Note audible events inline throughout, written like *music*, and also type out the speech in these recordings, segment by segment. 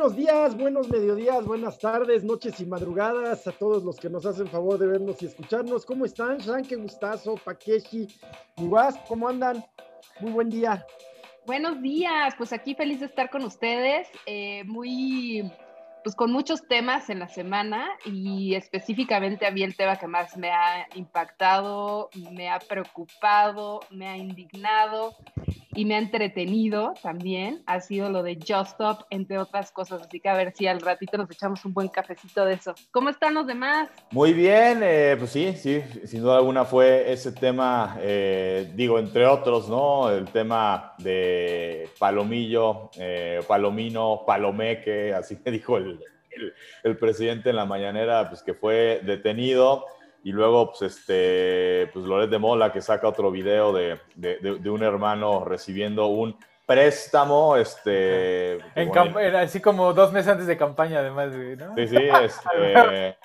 Buenos días, buenos mediodías, buenas tardes, noches y madrugadas a todos los que nos hacen favor de vernos y escucharnos. ¿Cómo están? Shan, qué gustazo, Pakeshi, Iguas, ¿cómo andan? Muy buen día. Buenos días, pues aquí feliz de estar con ustedes, eh, muy, pues con muchos temas en la semana y específicamente a mí el tema que más me ha impactado, me ha preocupado, me ha indignado y me ha entretenido también ha sido lo de Just Stop, entre otras cosas. Así que a ver si al ratito nos echamos un buen cafecito de eso. ¿Cómo están los demás? Muy bien, eh, pues sí, sí, sin duda alguna fue ese tema, eh, digo, entre otros, ¿no? El tema de Palomillo, eh, Palomino, Palomeque, así *laughs* me dijo el, el presidente en la mañanera, pues que fue detenido y luego pues este pues Loret de Mola que saca otro video de, de, un hermano recibiendo un préstamo este así como dos meses antes de campaña además ¿no? sí sí *laughs* este,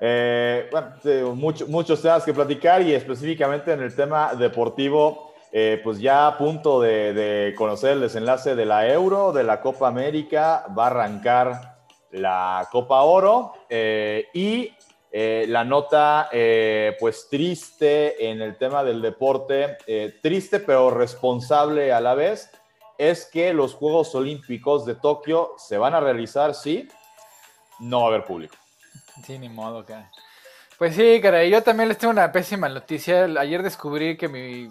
eh, bueno, muchos temas que platicar y específicamente en el tema deportivo eh, pues ya a punto de, conocer el desenlace de la Euro, de la Copa América, va a arrancar la Copa Oro eh, y eh, la nota, eh, pues triste en el tema del deporte, eh, triste pero responsable a la vez, es que los Juegos Olímpicos de Tokio se van a realizar, sí, no va a haber público. Sí, ni modo, cara. Pues sí, cara, yo también les tengo una pésima noticia. Ayer descubrí que mi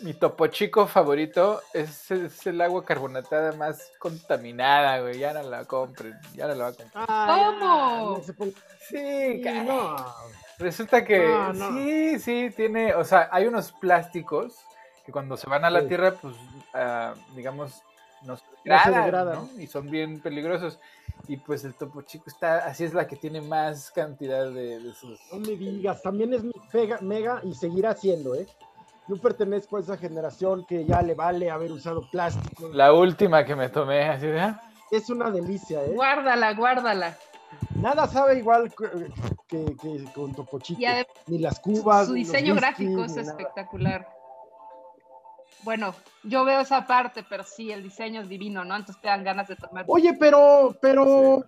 mi topo chico favorito es, el agua carbonatada más contaminada, güey. Ya no la compren, ya no la va a comprar. ¿Cómo? sí, no. Resulta que sí, sí, tiene, o sea, hay unos plásticos que cuando se van a la tierra, pues, uh, digamos, no se degradan, ¿no? Y son bien peligrosos. Y pues el topo chico está, así es la que tiene más cantidad de, de sus... No me digas, también es mi mega y seguirá siendo, ¿eh? Yo pertenezco a esa generación que ya le vale haber usado plástico. La última que me tomé, así de... ¿eh? Es una delicia, ¿eh? Guárdala, guárdala. Nada sabe igual que, con Topo Chico. Ni las cubas. Su diseño gráfico es espectacular. Bueno, yo veo esa parte, pero sí, el diseño es divino, ¿no? Entonces te dan ganas de tomar. Oye, pero, pero,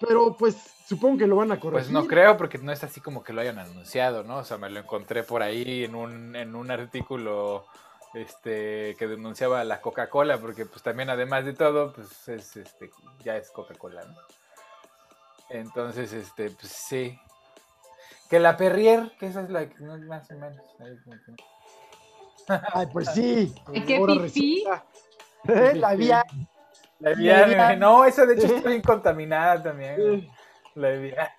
pero pues supongo que lo van a corregir. Pues no creo, porque no es así como que lo hayan anunciado, ¿no? O sea, me lo encontré por ahí en un, en un artículo este, que denunciaba la Coca-Cola, porque pues también además de todo, pues es, este, ya es Coca-Cola, ¿no? Entonces, este, pues sí. Que la Perrier, que esa es la que no es más o menos. Ay, pues sí. *laughs* ¿Qué pipí? *laughs* ¿Eh? La vía. La vía, no, esa de hecho está bien contaminada también. La vía.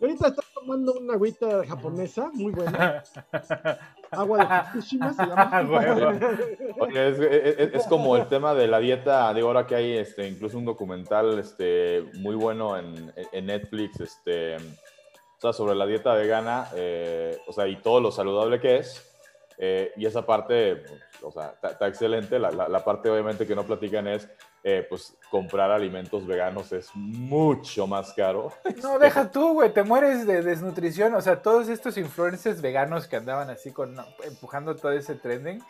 Ahorita está tomando una agüita japonesa muy buena. *laughs* Agua de Fukushima se llama. es, como el tema de la dieta. Digo, ahora que hay este, incluso un documental este, muy bueno en, en Netflix este, o sea, sobre la dieta vegana eh, o sea, y todo lo saludable que es. Eh, y esa parte, pues, o sea, está excelente. La, la, parte obviamente que no platican es, eh, pues, comprar alimentos veganos es mucho más caro. *laughs* No, deja tú, güey, te mueres de desnutrición. O sea, todos estos influencers veganos que andaban así con, empujando todo ese trending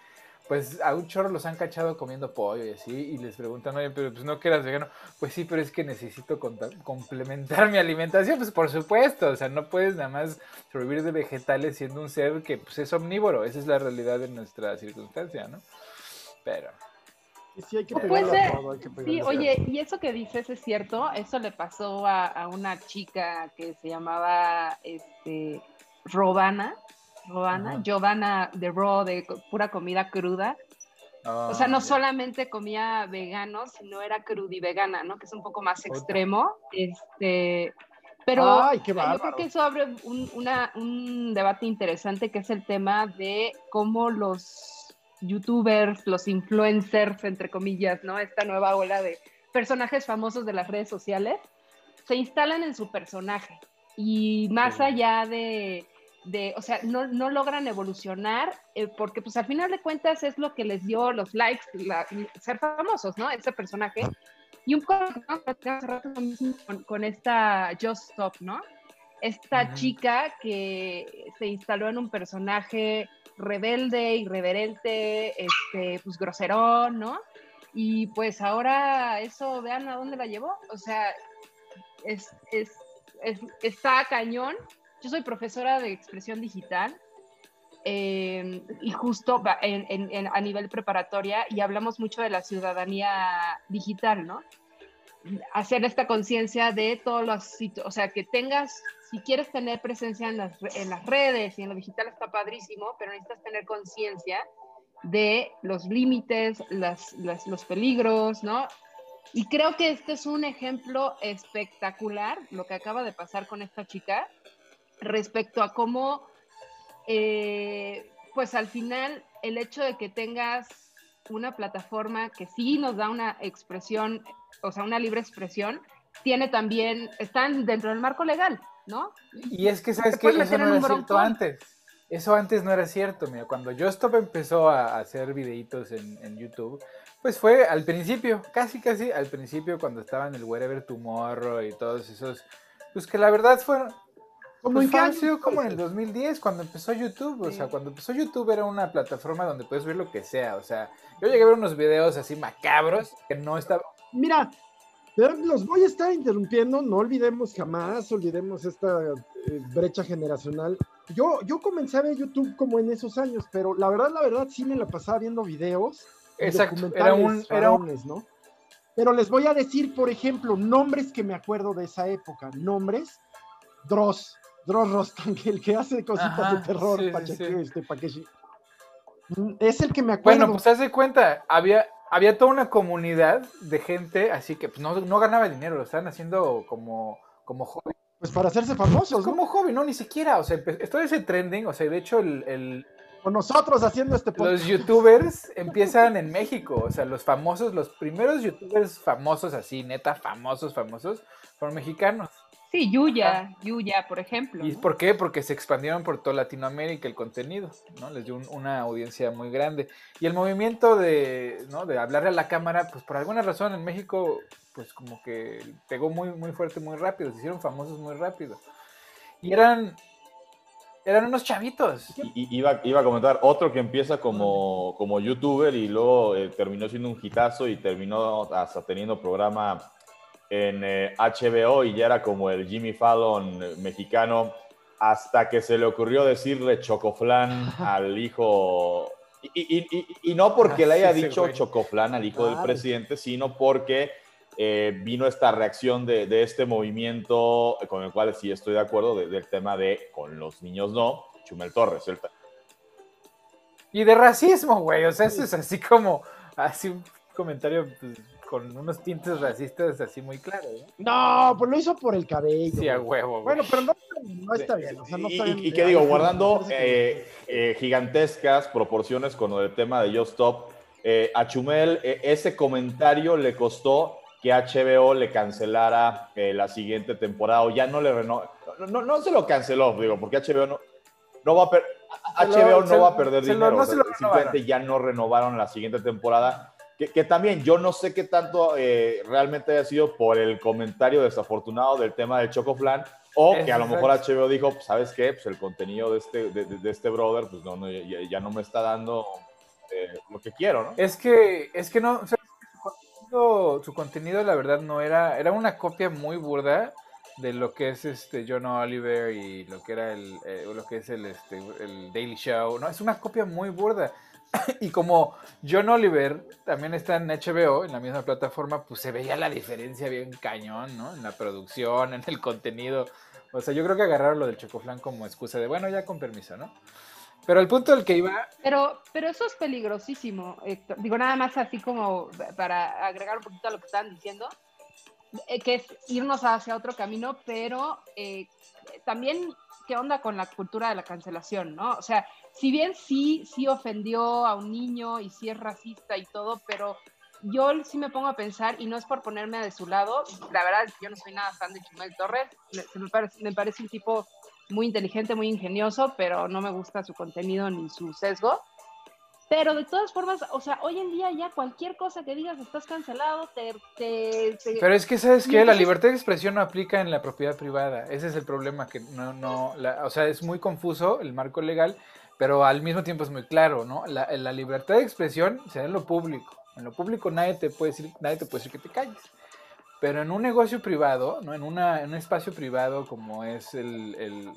pues a un chorro los han cachado comiendo pollo y así, y les preguntan, oye, pero pues no que eras vegano. Pues sí, pero es que necesito complementar mi alimentación, pues por supuesto, o sea, no puedes nada más sobrevivir de vegetales siendo un ser que pues, es omnívoro, esa es la realidad de nuestra circunstancia, ¿no? Pero... Sí, hay que pues, sí, oye, y eso que dices es cierto, eso le pasó a, a una chica que se llamaba, este, Rodana, Giovanna, Giovanna de Raw, de pura comida cruda. o sea, no solamente comía vegano, sino era vegana, ¿no? Que es un poco más extremo. Este, pero Ay, yo creo que eso abre un, un debate interesante que es el tema de cómo los youtubers, los influencers, entre comillas, ¿no? Esta nueva ola de personajes famosos de las redes sociales, se instalan en su personaje. Y más allá de de, o sea, no, no logran evolucionar, eh, porque pues al final de cuentas es lo que les dio los likes, ser famosos, ¿no? Ese personaje. Y un poco con, con esta Just Stop, ¿no? Esta chica que se instaló en un personaje rebelde, irreverente, este, pues groserón, ¿no? y pues ahora eso, vean a dónde la llevó. O sea, es, es, está cañón. Yo soy profesora de expresión digital eh, y justo a nivel preparatoria y hablamos mucho de la ciudadanía digital, ¿no? Hacer esta conciencia de todos los sitios, o sea, que tengas, si quieres tener presencia en las, en las redes y en lo digital está padrísimo, pero necesitas tener conciencia de los límites, los peligros, ¿no? Y creo que este es un ejemplo espectacular, lo que acaba de pasar con esta chica, respecto a cómo, eh, pues al final, el hecho de que tengas una plataforma que sí nos da una expresión, o sea, una libre expresión, tiene también, están dentro del marco legal, ¿no? Y es que, ¿sabes que Eso no era cierto antes. Eso antes no era cierto, mira, cuando Stop empezó a hacer videitos en, en YouTube, pues fue al principio, casi casi al principio cuando estaba en el Wherever Tomorrow y todos esos, pues que la verdad fueron, como pues en como en el 2010 cuando empezó YouTube, o sea, cuando empezó YouTube era una plataforma donde puedes ver lo que sea, o sea, yo llegué a ver unos videos así macabros que no estaba... Mira, los voy a estar interrumpiendo, no olvidemos jamás, olvidemos esta eh, brecha generacional. Yo, yo comencé a ver YouTube como en esos años, pero la verdad, la verdad, sí me la pasaba viendo videos. Exacto, era un, era ¿no? Pero les voy a decir, por ejemplo, nombres que me acuerdo de esa época. Nombres, Dross, Dross Rostan, el que hace cositas de terror, Este, mm, Es el que me acuerdo. Bueno, pues haz de cuenta, había, había toda una comunidad de gente, así que pues, no, no ganaba dinero, lo estaban haciendo como, como hobby. Pues para hacerse famosos. Como hobby, no, ni siquiera. O sea, todo ese trending, o sea, de hecho, el, O nosotros haciendo este podcast. Los youtubers empiezan en México. O sea, los famosos, los primeros youtubers famosos, así, neta, famosos, famosos, fueron mexicanos. Sí, Yuya, Yuya, por ejemplo. ¿Y por qué? Porque se expandieron por toda Latinoamérica el contenido, ¿no? Les dio una audiencia muy grande. Y el movimiento de, ¿no? de hablarle a la cámara, pues por alguna razón en México, pues como que pegó muy, muy fuerte, muy rápido, se hicieron famosos muy rápido. Y eran, eran unos chavitos. Y, iba, iba, a comentar, otro que empieza como, como youtuber y luego eh, terminó siendo un hitazo y terminó hasta teniendo programa en HBO eh, y ya era como el Jimmy Fallon mexicano, hasta que se le ocurrió decirle chocoflán *laughs* al hijo, y, no porque le haya dicho chocoflán al hijo del presidente, sino porque eh, vino esta reacción de, este movimiento, con el cual sí estoy de acuerdo, del tema de con los niños no, Chumel Torres. Y de racismo, güey, o sea, eso es así como, así un comentario... Pues, con unos tintes racistas así muy claros. ¿no? pues lo hizo por el cabello. Sí, a huevo. Bueno, pero no, está bien. y, qué digo, guardando eh, eh, gigantescas proporciones con el tema de Just Stop, eh, a Chumel ese comentario le costó que HBO le cancelara la siguiente temporada o ya no le renovó. No, no, se lo canceló, digo, porque HBO no, no va a HBO no va a perder dinero. simplemente ya no renovaron la siguiente temporada que, también yo no sé qué tanto eh, realmente haya sido por el comentario desafortunado del tema del Chocoflan o que a lo mejor HBO dijo, pues, ¿sabes qué? Pues el contenido de este, de, este brother, pues no, no ya, no me está dando eh, lo que quiero, ¿no? Es que, es que no, su, contenido, la verdad no era, era una copia muy burda de lo que es este John Oliver y lo que era el, eh, lo que es el, este, el Daily Show, no, es una copia muy burda. *coughs* y como John Oliver también está en HBO, en la misma plataforma, pues se veía la diferencia bien cañón, ¿no? En la producción, en el contenido. O sea, yo creo que agarraron lo del Chocoflan como excusa de, bueno, ya con permiso, ¿no? Pero el punto del que iba... Pero, pero eso es peligrosísimo, Héctor. Digo, nada más así como para agregar un poquito a lo que estaban diciendo, eh, que es irnos hacia otro camino, pero eh, también qué onda con la cultura de la cancelación, ¿no? O sea, si bien sí, sí ofendió a un niño y sí es racista y todo, pero yo sí me pongo a pensar, y no es por ponerme de su lado, la verdad yo no soy nada fan de Chumel Torres, me, parece, me parece un tipo muy inteligente, muy ingenioso, pero no me gusta su contenido ni su sesgo. Pero de todas formas, o sea, hoy en día ya cualquier cosa que digas estás cancelado, te... Pero es que, ¿sabes qué? La libertad de expresión no aplica en la propiedad privada. Ese es el problema, que no, no, o sea, es muy confuso el marco legal pero al mismo tiempo es muy claro, ¿no? La, la libertad de expresión se da en lo público, En lo público nadie te puede decir, nadie te puede decir que te calles. Pero en un negocio privado, ¿no? en, una, en un espacio privado como es el, el,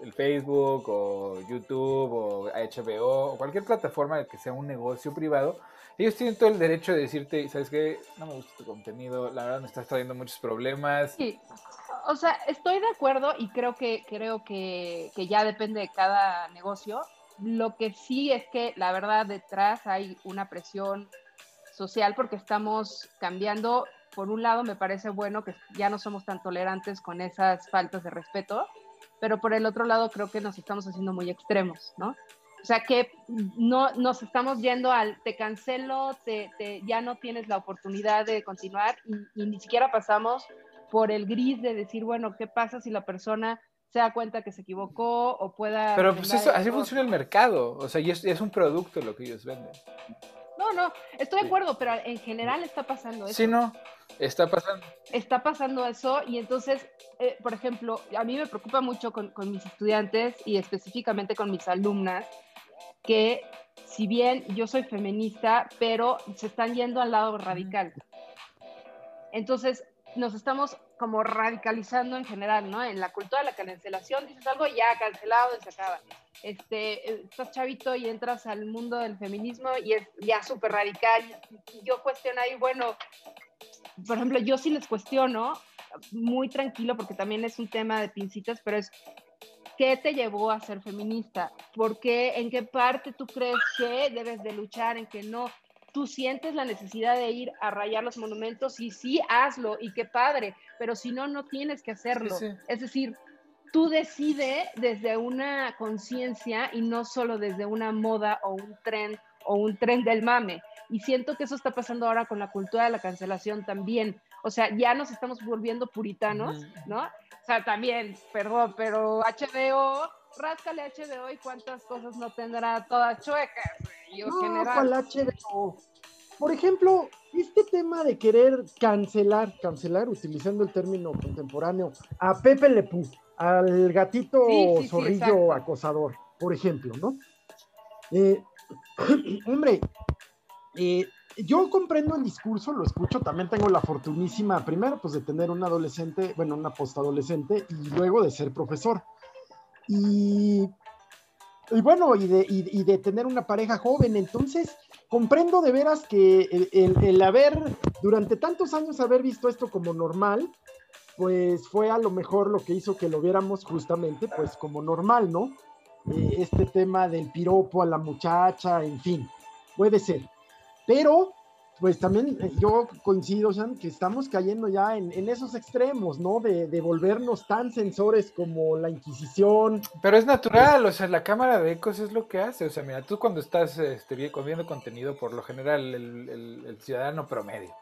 el, Facebook o YouTube o HBO o cualquier plataforma que sea un negocio privado, ellos tienen todo el derecho de decirte, ¿sabes qué? No me gusta tu contenido, la verdad me estás trayendo muchos problemas. Sí, o sea, estoy de acuerdo y creo que, creo que, que ya depende de cada negocio. Lo que sí es que la verdad detrás hay una presión social porque estamos cambiando. Por un lado, me parece bueno que ya no somos tan tolerantes con esas faltas de respeto, pero por el otro lado creo que nos estamos haciendo muy extremos, ¿no? O sea que no nos estamos yendo al te cancelo, te, ya no tienes la oportunidad de continuar y, ni siquiera pasamos por el gris de decir, bueno, ¿qué pasa si la persona se da cuenta que se equivocó o pueda... Pero pues eso, así funciona el mercado, o sea, y es, es un producto lo que ellos venden. No, no, estoy de acuerdo, pero en general está pasando eso. Sí, no, está pasando. Está pasando eso y entonces, eh, por ejemplo, a mí me preocupa mucho con, con, mis estudiantes y específicamente con mis alumnas, que si bien yo soy feminista, pero se están yendo al lado radical. Entonces, nos estamos como radicalizando en general, ¿no? En la cultura de la cancelación, dices algo ya cancelado y se acaba. Este, estás chavito y entras al mundo del feminismo y es ya súper radical. Yo cuestiono ahí, bueno, por ejemplo, yo sí les cuestiono, muy tranquilo, porque también es un tema de pincitas, pero es, ¿qué te llevó a ser feminista? ¿Por qué? ¿En qué parte tú crees que debes de luchar? ¿En qué no? Tú sientes la necesidad de ir a rayar los monumentos y sí, hazlo y qué padre, pero si no, no tienes que hacerlo. Sí, sí. Es decir, tú decides desde una conciencia y no solo desde una moda o un tren o un tren del mame. Y siento que eso está pasando ahora con la cultura de la cancelación también. O sea, ya nos estamos volviendo puritanos, ¿no? O sea, también, perdón, pero HBO ráscale HBO y cuántas cosas no tendrá todas chuecas. No, general. Por ejemplo, este tema de querer cancelar, cancelar, utilizando el término contemporáneo, a Pepe Lepú, al gatito Sí, sí, sí, zorrillo acosador, por ejemplo, ¿no? Eh, *clears throat* hombre, eh, yo comprendo el discurso, lo escucho, también tengo la fortunísima, primero, pues de tener un adolescente, bueno, una postadolescente, y luego de ser profesor. Y, y bueno, y de, y- de tener una pareja joven, entonces comprendo de veras que el, el- el haber, durante tantos años haber visto esto como normal, pues fue a lo mejor lo que hizo que lo viéramos justamente pues como normal, ¿no? Eh, este tema del piropo a la muchacha, en fin, puede ser. Pero, pues también eh, yo coincido, Sean, que estamos cayendo ya en, en esos extremos, ¿no? De, de volvernos tan censores como la Inquisición. Pero es natural, o sea, la cámara de ecos es lo que hace. O sea, mira, tú cuando estás este, vi- viendo contenido, por lo general, el, el- el ciudadano promedio,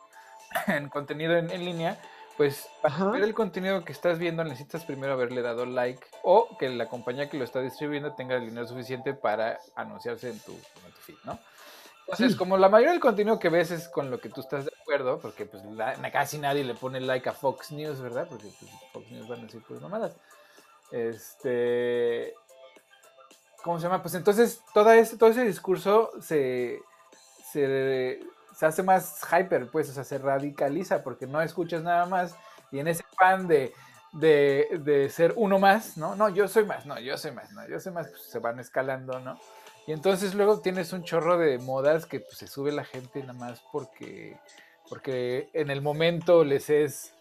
*laughs* en contenido en, en línea, pues Ajá. ver el contenido que estás viendo necesitas primero haberle dado like o que la compañía que lo está distribuyendo tenga el dinero suficiente para anunciarse en tu, en tu feed, ¿no? Entonces, como la mayoría del contenido que ves es con lo que tú estás de acuerdo, porque pues la- casi nadie le pone like a Fox News, ¿verdad? Porque pues, Fox News van a decir pues mamadas. Este. ¿Cómo se llama? Pues entonces todo ese, todo ese discurso se, se, se hace más hyper, pues, o sea, se radicaliza porque no escuchas nada más y en ese pan de, de, de ser uno más, ¿no? No, yo soy más, no, yo soy más, no, yo soy más, pues se van escalando, ¿no? Y entonces luego tienes un chorro de modas que pues, se sube la gente nada más porque, porque en el momento les es,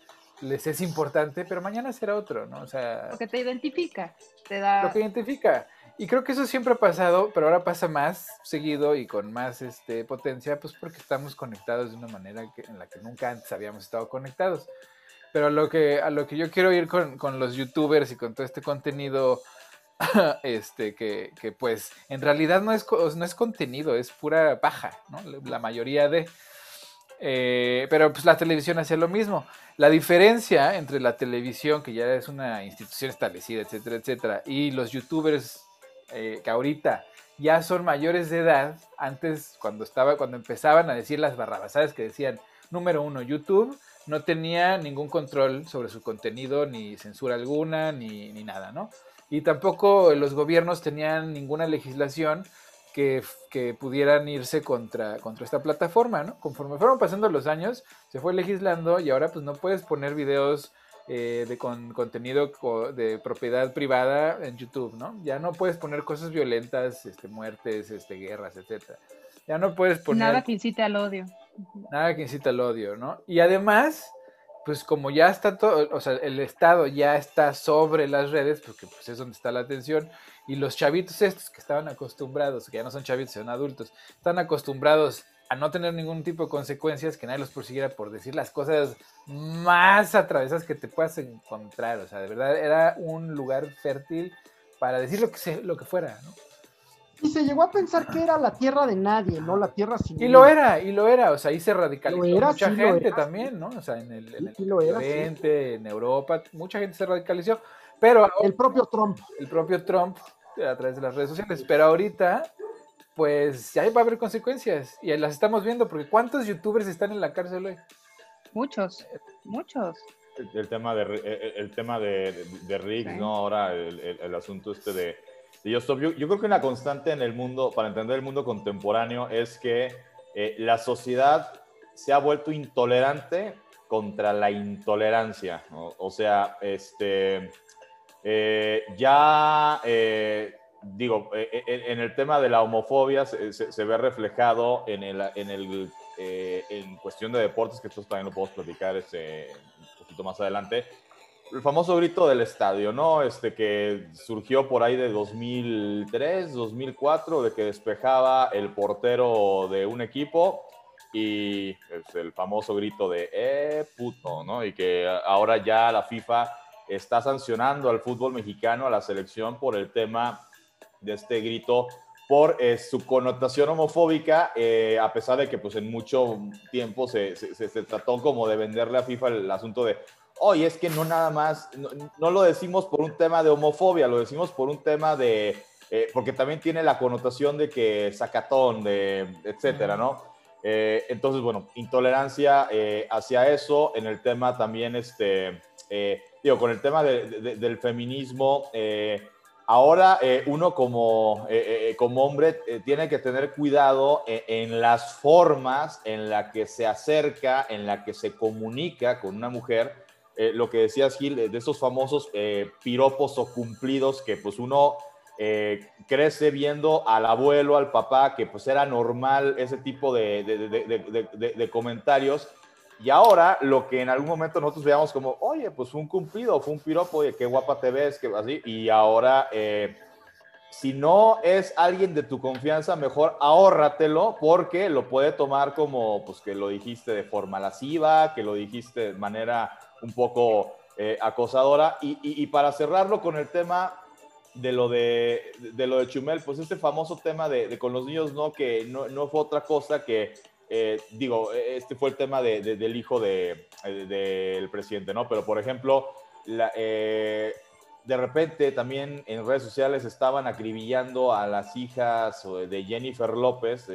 les es importante, pero mañana será otro, ¿no? O sea, Lo que te identifica, te da... lo que identifica. Y creo que eso siempre ha pasado, pero ahora pasa más seguido y con más este, potencia, pues porque estamos conectados de una manera que- en la que nunca antes habíamos estado conectados. Pero a lo que, a lo que yo quiero ir con, con los youtubers y con todo este contenido, *laughs* este, que, pues en realidad no es, no es contenido, es pura paja. La- mayoría de... Eh, pero pues la televisión hace lo mismo. La diferencia entre la televisión, que ya es una institución establecida, etcétera, etcétera, y los youtubers eh, que ahorita ya son mayores de edad, antes cuando estaba, cuando empezaban a decir las barrabasadas que decían, número uno, YouTube no tenía ningún control sobre su contenido, ni censura alguna, ni, ni nada, ¿no? Y tampoco los gobiernos tenían ninguna legislación que, que, pudieran irse contra, contra esta plataforma, ¿no? Conforme fueron pasando los años, se fue legislando y ahora pues no puedes poner videos eh, de con contenido de propiedad privada en YouTube, ¿no? Ya no puedes poner cosas violentas, este, muertes, este, guerras, etcétera. Ya no puedes poner... Nada que incite al odio. Nada que incite al odio, ¿no? Y además, pues como ya está todo, o sea, el Estado ya está sobre las redes, porque pues es donde está la atención, y los chavitos estos que estaban acostumbrados, que ya no son chavitos, son adultos, están acostumbrados a no tener ningún tipo de consecuencias, que nadie los persiguiera por decir las cosas más atravesas que te puedas encontrar. O sea, de verdad era un lugar fértil para decir lo que, se, lo que fuera, ¿no? Y se llegó a pensar que era la tierra de nadie, ¿no? La tierra sin. Y lo era, y lo era. O sea, ahí se radicalizó mucha gente también, ¿no? O sea, en el, en, en Europa, mucha gente se radicalizó. Pero. El propio Trump. El propio Trump, a través de las redes sociales. Pero ahorita, pues ya va a haber consecuencias. Y las estamos viendo, porque ¿cuántos youtubers están en la cárcel hoy? Muchos, muchos. El, tema de el, tema de, de, Rick, ¿no? Ahora el, el, asunto este de, yo, creo que una constante en el mundo, para entender el mundo contemporáneo, es que eh, la sociedad se ha vuelto intolerante contra la intolerancia. O sea, este, eh, ya, eh, digo, en el tema de la homofobia se, se, ve reflejado en el, en el en cuestión de deportes, que esto también lo podemos platicar este, un poquito más adelante el famoso grito del estadio, ¿no? Este que surgió por ahí de 2003, 2004, de que despejaba el portero de un equipo y es el famoso grito de ¡eh, puto! ¿no? Y que ahora ya la FIFA está sancionando al fútbol mexicano, a la selección, por el tema de este grito, por eh, su connotación homofóbica, eh, a pesar de que pues en mucho tiempo se, se, se, trató como de venderle a FIFA el asunto de oye, es que no nada más, no, lo decimos por un tema de homofobia, lo decimos por un tema de, eh, porque también tiene la connotación de que sacatón, de, etcétera, ¿no? Eh, entonces, bueno, intolerancia eh, hacia eso, en el tema también, este, digo, con el tema del feminismo, ahora uno como, como hombre tiene que tener cuidado en, en, las formas en la que se acerca, en la que se comunica con una mujer, eh, lo que decías, Gil, de esos famosos eh, piropos o cumplidos que pues uno eh, crece viendo al abuelo, al papá, que pues era normal ese tipo de, comentarios. Y ahora lo que en algún momento nosotros veíamos como, oye, pues fue un cumplido, fue un piropo, oye, qué guapa te ves, que así. Y ahora, si no es alguien de tu confianza, mejor ahórratelo porque lo puede tomar como, pues que lo dijiste de forma lasciva, que lo dijiste de manera un poco eh, acosadora. Y, para cerrarlo con el tema de lo de, de, lo de Chumel, pues este famoso tema de, con los niños, ¿no? Que no, no fue otra cosa que, eh, digo, este fue el tema del hijo del presidente, ¿no? Pero, por ejemplo, eh, de repente también en redes sociales estaban acribillando a las hijas de Jennifer López,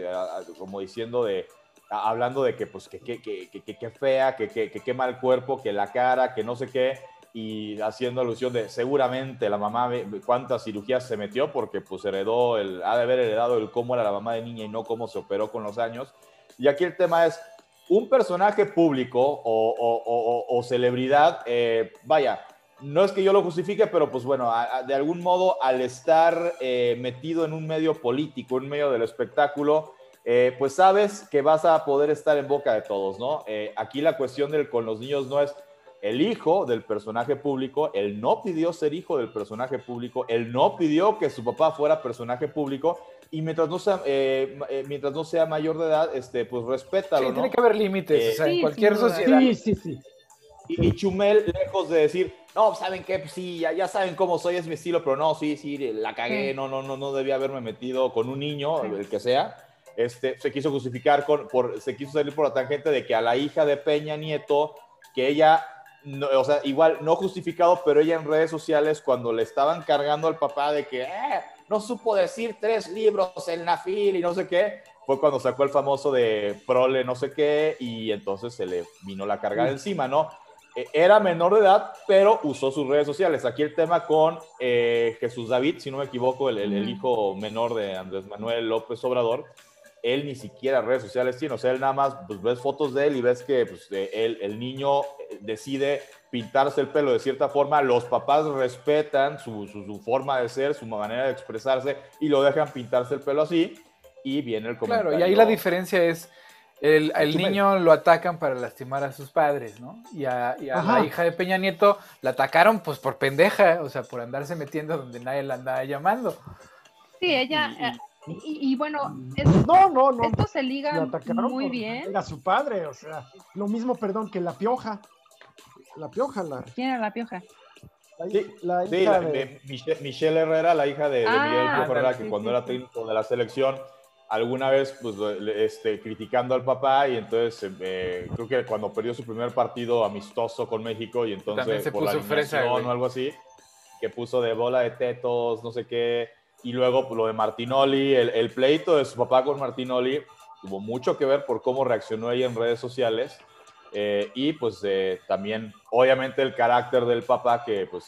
como diciendo de hablando de que, pues, que, que, que, que, fea, que, que, que, mal cuerpo, que la cara, que no sé qué, y haciendo alusión de seguramente la mamá, cuántas cirugías se metió, porque pues heredó, el, ha de haber heredado el cómo era la mamá de niña y no cómo se operó con los años. Y aquí el tema es, un personaje público o, o, o, celebridad, eh, vaya, no es que yo lo justifique, pero pues bueno, de algún modo al estar eh, metido en un medio político, en medio del espectáculo, eh, pues sabes que vas a poder estar en boca de todos, ¿no? Eh, aquí la cuestión del, con los niños no es el hijo del personaje público, él no pidió ser hijo del personaje público, él no pidió que su papá fuera personaje público y mientras no sea, eh, mientras no sea mayor de edad, este, pues respétalo, sí, Tiene que haber límites, o sea, en cualquier sociedad. Sí, sí, sí. Y, Chumel, lejos de decir, no, ¿saben qué? Pues sí, ya, ya, saben cómo soy, es mi estilo, pero no, sí, sí, la cagué, no, no, no, no debía haberme metido con un niño, el que sea este, se quiso justificar, con, por, se quiso salir por la tangente de que a la hija de Peña Nieto, que ella, o sea, igual no justificado, pero ella en redes sociales cuando le estaban cargando al papá de que eh, no supo decir tres libros en la fila y no sé qué, fue cuando sacó el famoso de prole no sé qué y entonces se le vino la carga encima, ¿no? eh, era menor de edad, pero usó sus redes sociales. Aquí el tema con eh, Jesús David, si no me equivoco, el, el, hijo menor de Andrés Manuel López Obrador, él ni siquiera redes sociales tiene, o sea, él nada más pues, ves fotos de él y ves que pues, él, el niño decide pintarse el pelo de cierta forma, los papás respetan su, su, forma de ser, su manera de expresarse y lo dejan pintarse el pelo así y viene el comentario. Claro, y ahí la diferencia es, el, el niño lo atacan para lastimar a sus padres, ¿no? Y a, la hija de Peña Nieto la atacaron pues por pendeja, o sea, por andarse metiendo donde nadie la andaba llamando. Sí, ella... Y, bueno, no, no, no. esto se liga muy bien. A su padre, o sea, lo mismo, perdón, que la pioja. La pioja, la. ¿Quién era la pioja? La, hija de... Michelle, Herrera, la hija de, Miguel ah, Herrera, que cuando era técnico de la selección, alguna vez pues, este, criticando al papá y entonces eh, creo que cuando perdió su primer partido amistoso con México y entonces se por puso la fresa, o algo así, que puso de bola de tetos, no sé qué, y luego pues, lo de Martinoli, el, pleito de su papá con Martinoli tuvo mucho que ver por cómo reaccionó ella en redes sociales eh, y pues eh, también obviamente el carácter del papá que pues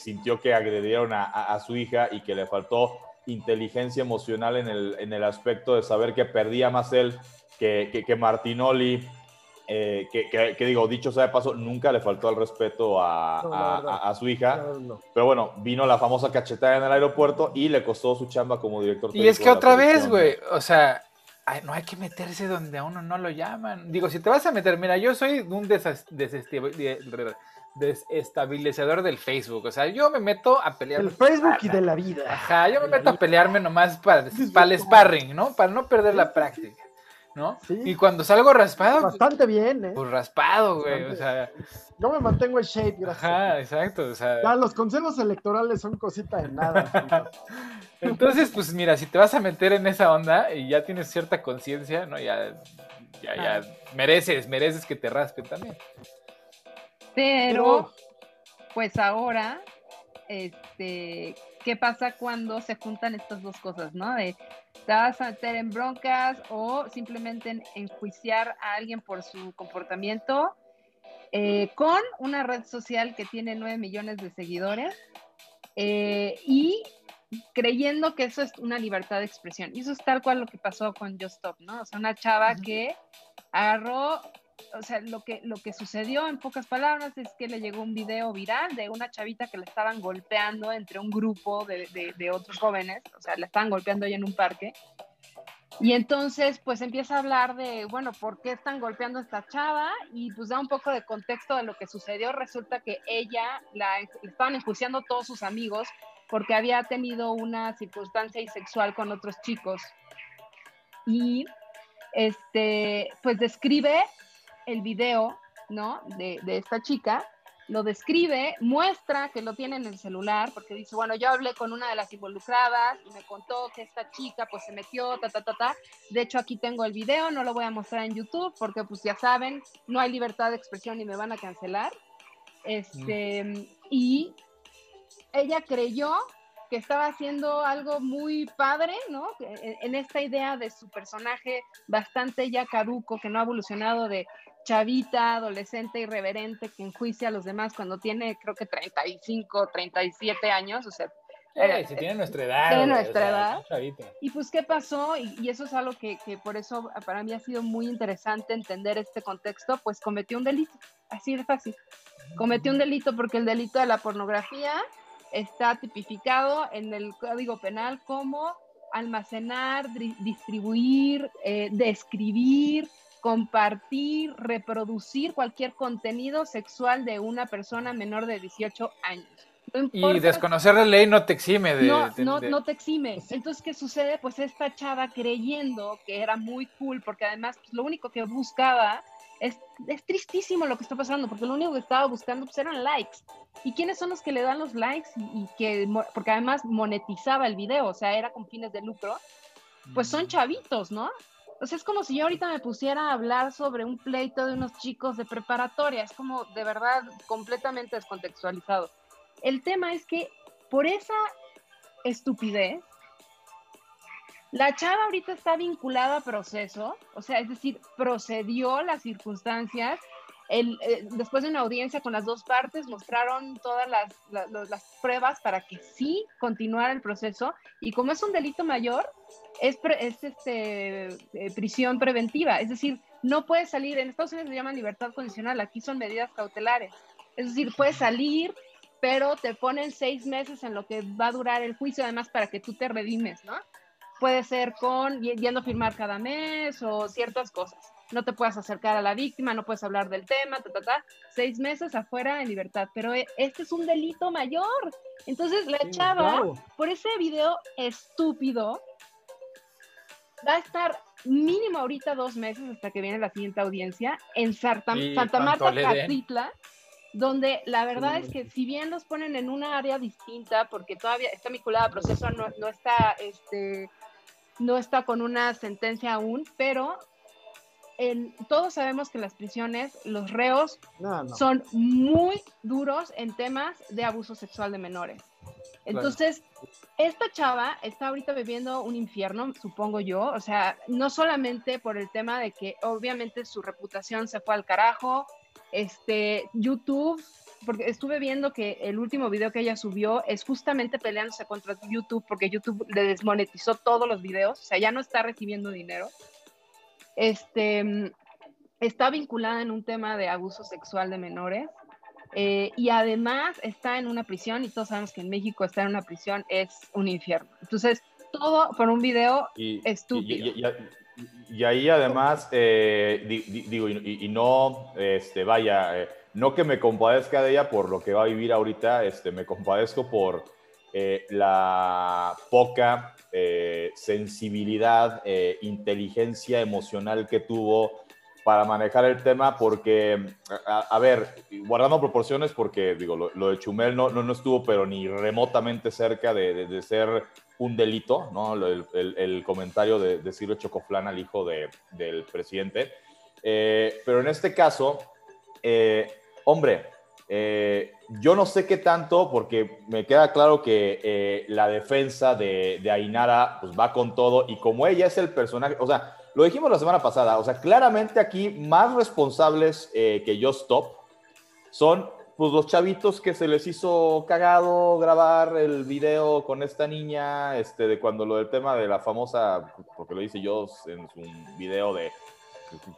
sintió que agredieron a, a, su hija y que le faltó inteligencia emocional en el, en el aspecto de saber que perdía más él que, que, Martinoli, eh, que, que, digo, dicho sea de paso, nunca le faltó el respeto a, a, su hija. Pero bueno, vino la famosa cachetada en el aeropuerto y le costó su chamba como director. Y es que otra vez, güey, o sea, no hay que meterse donde a uno no lo llaman. Digo, si te vas a meter, mira, yo soy un desestabilizador del Facebook. O sea, yo me meto a pelear. El Facebook y de la vida. Ajá, yo me meto a pelearme nomás para, para el sparring, ¿no? Para no perder la práctica. ¿No? Y cuando salgo raspado. Pues, Bastante bien, ¿eh? Pues raspado, güey. O sea. Yo me mantengo en shape, gracias. Ajá, exacto. O sea... Ya, los consejos electorales son cosita de nada. *laughs* Entonces, pues mira, si te vas a meter en esa onda y ya tienes cierta conciencia, ¿no? Ya, ya, ya mereces, mereces que te raspen también. Pero, pues ahora, este, ¿qué pasa cuando se juntan estas dos cosas, no? De te vas a meter en broncas o simplemente enjuiciar a alguien por su comportamiento eh, con una red social que tiene 9 millones de seguidores eh, y creyendo que eso es una libertad de expresión. Y eso es tal cual lo que pasó con Just Stop, ¿no? O sea, una chava que agarró o sea, lo que, lo que sucedió en pocas palabras es que le llegó un video viral de una chavita que le estaban golpeando entre un grupo de, de, otros jóvenes, o sea, le estaban golpeando ahí en un parque. Y entonces, pues empieza a hablar de, bueno, ¿por qué están golpeando a esta chava? Y pues da un poco de contexto de lo que sucedió. Resulta que ella la estaban enjuiciando todos sus amigos porque había tenido una circunstancia sexual con otros chicos. Y este, pues describe el video, ¿no? De, esta chica, lo describe, muestra que lo tiene en el celular, porque dice, bueno, yo hablé con una de las involucradas y me contó que esta chica pues se metió, ta, ta, ta, ta. De hecho, aquí tengo el video, no lo voy a mostrar en YouTube, porque pues ya saben, no hay libertad de expresión y me van a cancelar. Este, y ella creyó que estaba haciendo algo muy padre, ¿no? En, esta idea de su personaje bastante ya caduco, que no ha evolucionado de chavita, adolescente, irreverente, que enjuicia a los demás cuando tiene, creo que 35, 37 años, o sea... Eh, si tiene nuestra edad. Tiene nuestra edad. Y pues, ¿qué pasó? Y, eso es algo que, que, por eso para mí ha sido muy interesante entender este contexto, pues cometió un delito, así de fácil. Cometió un delito porque el delito de la pornografía está tipificado en el Código Penal como almacenar, distribuir, eh, describir, compartir, reproducir cualquier contenido sexual de una persona menor de 18 años. y desconocer la ley no te exime de no, no, no, te exime. Entonces, ¿qué sucede? Pues esta chava creyendo que era muy cool, porque además pues, lo único que buscaba es, es, tristísimo lo que está pasando, porque lo único que estaba buscando pues, eran likes. ¿Y quiénes son los que le dan los likes? Y, que, porque además monetizaba el video, o sea, era con fines de lucro. Pues son mm. chavitos, ¿no? O es como si yo ahorita me pusiera a hablar sobre un pleito de unos chicos de preparatoria. Es como de verdad completamente descontextualizado. El tema es que por esa estupidez, la chava ahorita está vinculada a proceso, o sea, es decir, procedió las circunstancias el, eh, después de una audiencia con las dos partes, mostraron todas las, las pruebas para que sí continuara el proceso. Y como es un delito mayor, es, es este, eh, prisión preventiva. Es decir, no puede salir, en Estados Unidos se llama libertad condicional, aquí son medidas cautelares. Es decir, puedes salir, pero te ponen seis meses en lo que va a durar el juicio, además para que tú te redimes, ¿no? Puede ser con yendo a firmar cada mes o ciertas cosas. No te puedes acercar a la víctima, no puedes hablar del tema, ta, ta, ta. Seis meses afuera en libertad, pero eh, este es un delito mayor. Entonces la chava, por ese video estúpido, va a estar mínimo ahorita dos meses hasta que viene la siguiente audiencia en Santa, Santa Marta, Catitla, donde la verdad es que si bien los ponen en una área distinta, porque todavía está vinculada a proceso, no, no está, este, no está con una sentencia aún, pero en, todos sabemos que las prisiones los reos son muy duros en temas de abuso sexual de menores. Entonces, esta chava está ahorita viviendo un infierno, supongo yo, o sea, no solamente por el tema de que obviamente su reputación se fue al carajo, este, YouTube, porque estuve viendo que el último video que ella subió es justamente peleándose contra YouTube, porque YouTube le desmonetizó todos los videos, o sea, ya no está recibiendo dinero. Este, está vinculada en un tema de abuso sexual de menores eh, y además está en una prisión y todos sabemos que en México estar en una prisión es un infierno. Entonces, todo por un video estúpido. Y, ahí además, eh, digo, y, no, este, vaya, eh, no que me compadezca de ella por lo que va a vivir ahorita, este, me compadezco por la poca sensibilidad, inteligencia emocional que tuvo para manejar el tema porque, a, ver, guardando proporciones porque, digo, lo, de Chumel no, no, estuvo, pero ni remotamente cerca de, ser un delito, ¿no? El, el, comentario de, de Chocoflán al hijo del presidente. Eh, pero en este caso, eh, hombre, eh, yo no sé qué tanto, porque me queda claro que la defensa de, de Ainara pues, va con todo y como ella es el personaje, o sea, lo dijimos la semana pasada, o sea, claramente aquí más responsables eh, que Just Stop son pues los chavitos que se les hizo cagado grabar el video con esta niña, este, de cuando lo del tema de la famosa, porque lo dice yo en un video de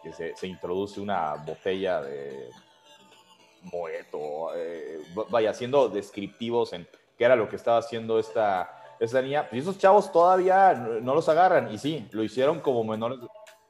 que se, introduce una botella de moeto, eh, vaya, siendo descriptivos en qué era lo que estaba haciendo esta, esa niña, pues esos chavos todavía no, los agarran. Y sí, lo hicieron como menores.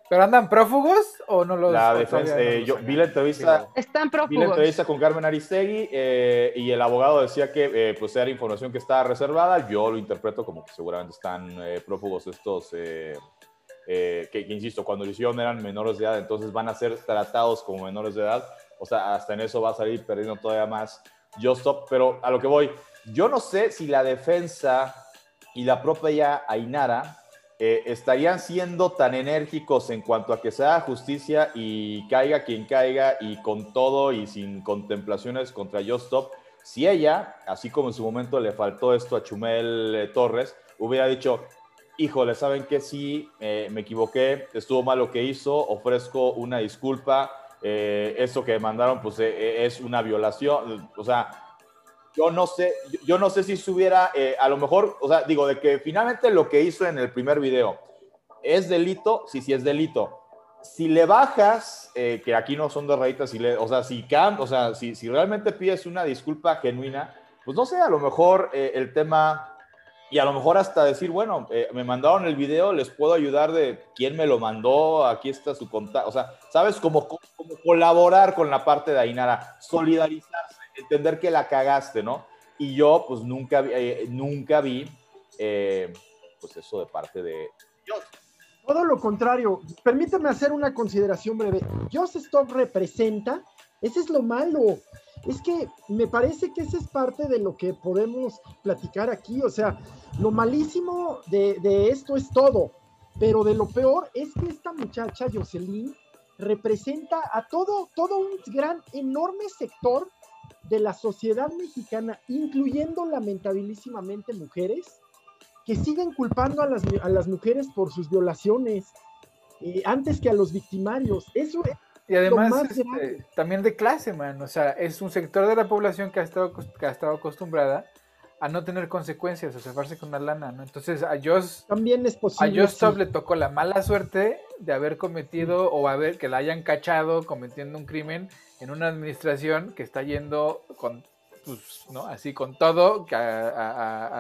¿Pero andan prófugos o no los La defensa, eh, yo vi la entrevista. Están prófugos. Vi la entrevista con Carmen Aristegui eh, y el abogado decía que eh, pues era información que estaba reservada. Yo lo interpreto como que seguramente están prófugos estos. Que, que, insisto, cuando lo hicieron eran menores de edad, entonces van a ser tratados como menores de edad. O sea, hasta en eso va a salir perdiendo todavía más Just Stop. Pero a lo que voy, yo no sé si la defensa y la propia Ainara eh, estarían siendo tan enérgicos en cuanto a que sea justicia y caiga quien caiga y con todo y sin contemplaciones contra Stop, si ella, así como en su momento le faltó esto a Chumel eh, Torres, hubiera dicho, híjole, ¿saben que Sí, eh, me equivoqué, estuvo mal lo que hizo, ofrezco una disculpa, eso que mandaron pues es una violación, o sea, yo no sé, yo no sé si estuviera, eh, a lo mejor, o sea, digo, de que finalmente lo que hizo en el primer video es delito, sí, sí es delito. Si le bajas, eh, que aquí no son de rayitas, si le, o sea, si, o sea, si, si, realmente pides una disculpa genuina, pues no sé, a lo mejor eh, el tema, y a lo mejor hasta decir, bueno, me mandaron el video, les puedo ayudar de quién me lo mandó, aquí está su contacto, o sea, sabes, como, como colaborar con la parte de Ainara, solidarizarse entender que la cagaste, ¿no? Y yo, pues nunca, eh, nunca vi, eh, pues eso de parte de Dios. Todo lo contrario, permíteme hacer una consideración breve. Just Stop representa, ese es lo malo. Es que me parece que esa es parte de lo que podemos platicar aquí. O sea, lo malísimo de, esto es todo, pero de lo peor es que esta muchacha, Jocelyn, representa a todo, todo un gran, enorme sector de la sociedad mexicana, incluyendo lamentabilísimamente mujeres, que siguen culpando a las, a las mujeres por sus violaciones eh, antes que a los victimarios. Eso, Y además, este, también de clase, man. O sea, es un sector de la población que ha estado, que ha estado acostumbrada a no tener consecuencias, a cebarse con la lana, ¿no? Entonces a Joss también es posible. A Joss Top le tocó la mala suerte de haber cometido o haber que la hayan cachado cometiendo un crimen en una administración que está yendo con pues, ¿no? Así con todo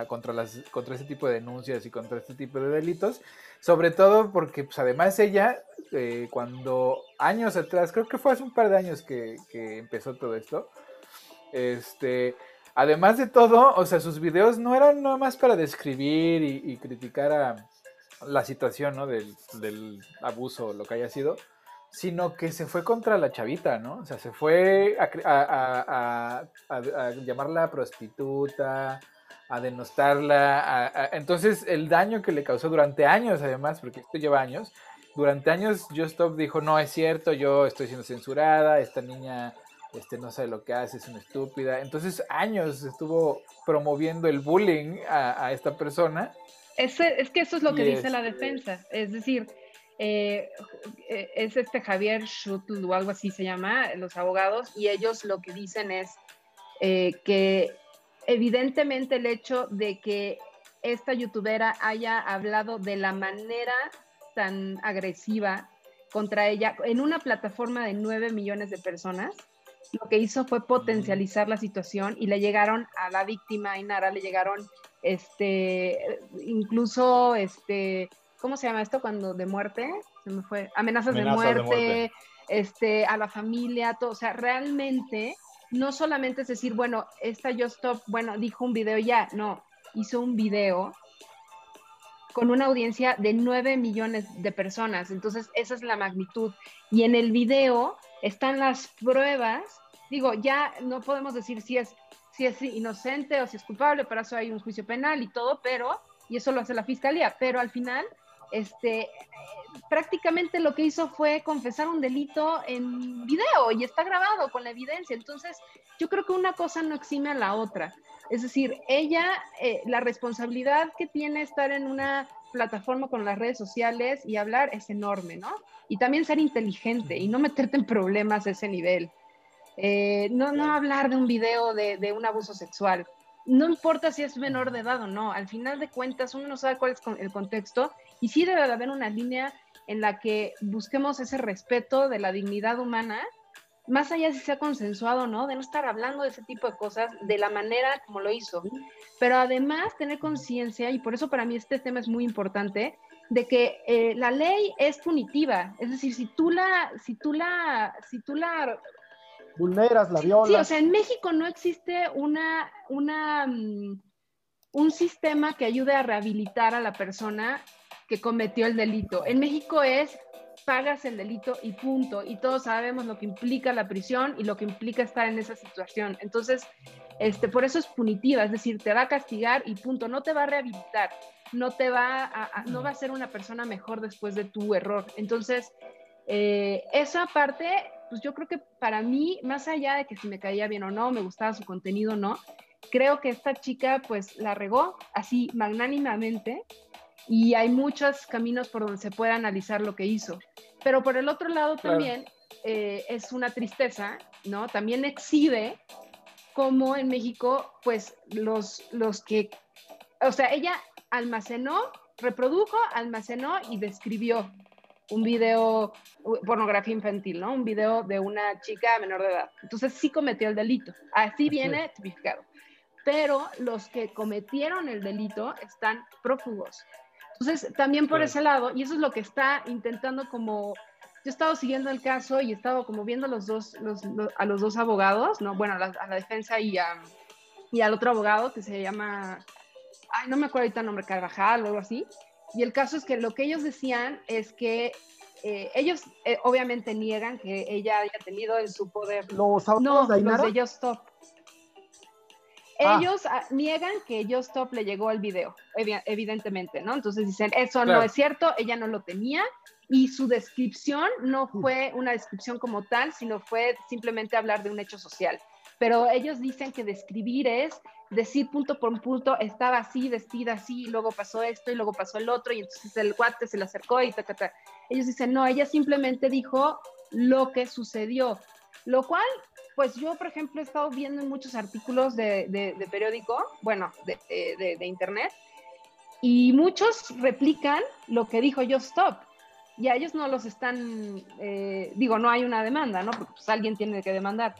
contra, las, contra ese tipo de denuncias y contra este tipo de delitos, sobre todo porque pues, además ella, eh, cuando años atrás, creo que fue hace un par de años que, empezó todo esto, este, Además de todo, o sea, sus videos no eran nada más para describir y, criticar a la situación, ¿no? Del, abuso o lo que haya sido, sino que se fue contra la chavita, ¿no? O sea, se fue a, llamarla prostituta, a denostarla. entonces, el daño que le causó durante años, además, porque esto lleva años, durante años Just Stop dijo, no es cierto, yo estoy siendo censurada, esta niña este, no sabe lo que hace, es una estúpida. Entonces, años estuvo promoviendo el bullying a, esta persona. Es, es, que eso es lo que dice la este defensa. Es decir, eh, eh, es este Javier Schutl o algo así se llama, los abogados, y ellos lo que dicen es eh, que evidentemente el hecho de que esta youtubera haya hablado de la manera tan agresiva contra ella en una plataforma de 9 millones de personas, lo que hizo fue potencializar la situación y le llegaron a la víctima, Inara, le llegaron, este, incluso, este, ¿cómo se llama esto cuando de muerte? Se me fue, amenazas, de, muerte, este, a la familia, todo, o sea, realmente no solamente es decir, bueno, esta Yo Stop, bueno, dijo un video ya, no, hizo un video con una audiencia de 9 millones de personas. Entonces, esa es la magnitud. Y en el video están las pruebas. Digo, ya no podemos decir si es, si es inocente o si es culpable, para eso hay un juicio penal y todo, pero, y eso lo hace la fiscalía, pero al final, este, prácticamente lo que hizo fue confesar un delito en video y está grabado con la evidencia. Entonces, yo creo que una cosa no exime a la otra. Es decir, ella, eh, la responsabilidad que tiene estar en una plataforma con las redes sociales y hablar es enorme, ¿no? Y también ser inteligente y no meterte en problemas a ese nivel. Eh, no, no hablar de un video de, de, un abuso sexual. No importa si es menor de edad o no, al final de cuentas uno no sabe cuál es el contexto y sí debe de haber una línea en la que busquemos ese respeto de la dignidad humana más allá si se ha consensuado o no, de no estar hablando de ese tipo de cosas de la manera como lo hizo. Pero además tener conciencia, y por eso para mí este tema es muy importante, de que eh, la ley es punitiva. Es decir, si tú la, si tú la, si tú la vulneras, la. Sí, o sea, en México no existe una, una, mm, un sistema que ayude a rehabilitar a la persona que cometió el delito. En México es pagas el delito y punto. Y todos sabemos lo que implica la prisión y lo que implica estar en esa situación. Entonces, este, por eso es punitiva, es decir, te va a castigar y punto, no te va a rehabilitar, no te va a, no va a ser una persona mejor después de tu error. Entonces, eh, esa parte, pues yo creo que para mí, más allá de que si me caía bien o no, me gustaba su contenido o no, creo que esta chica pues la regó así magnánimamente y hay muchos caminos por donde se puede analizar lo que hizo. Pero por el otro lado también eh, es una tristeza, ¿no? También exhibe cómo en México, pues los, los que, o sea, ella almacenó, reprodujo, almacenó y describió un video, pornografía infantil, ¿no? Un video de una chica menor de edad. Entonces sí cometió el delito. Así viene tipificado. Pero los que cometieron el delito están prófugos. Entonces, también por ese lado, y eso es lo que está intentando como, yo he estado siguiendo el caso y he estado como viendo los dos, los, a los dos abogados, ¿no? Bueno, a la, defensa y, a, y al otro abogado que se llama, ay, no me acuerdo ahorita el nombre, Carvajal o algo así. Y el caso es que lo que ellos decían es que eh, ellos eh, obviamente niegan que ella haya tenido en su poder. Los no, de los de Just Stop. Ah. Ellos ah, niegan que Just Stop le llegó el video, evidentemente, ¿no? Entonces dicen, eso no es cierto, ella no lo tenía y su descripción no fue una descripción como tal, sino fue simplemente hablar de un hecho social. Pero ellos dicen que describir es decir punto por punto, estaba así, vestida así, y luego pasó esto, y luego pasó el otro, y entonces el guate se le acercó y ta, ta, ta. Ellos dicen, no, ella simplemente dijo lo que sucedió, lo cual, pues yo, por ejemplo, he estado viendo en muchos artículos de, de, periódico, bueno, de, de, internet, y muchos replican lo que dijo Just Stop. Y a ellos no los están, eh, digo, no hay una demanda, ¿no? Porque pues, alguien tiene que demandar.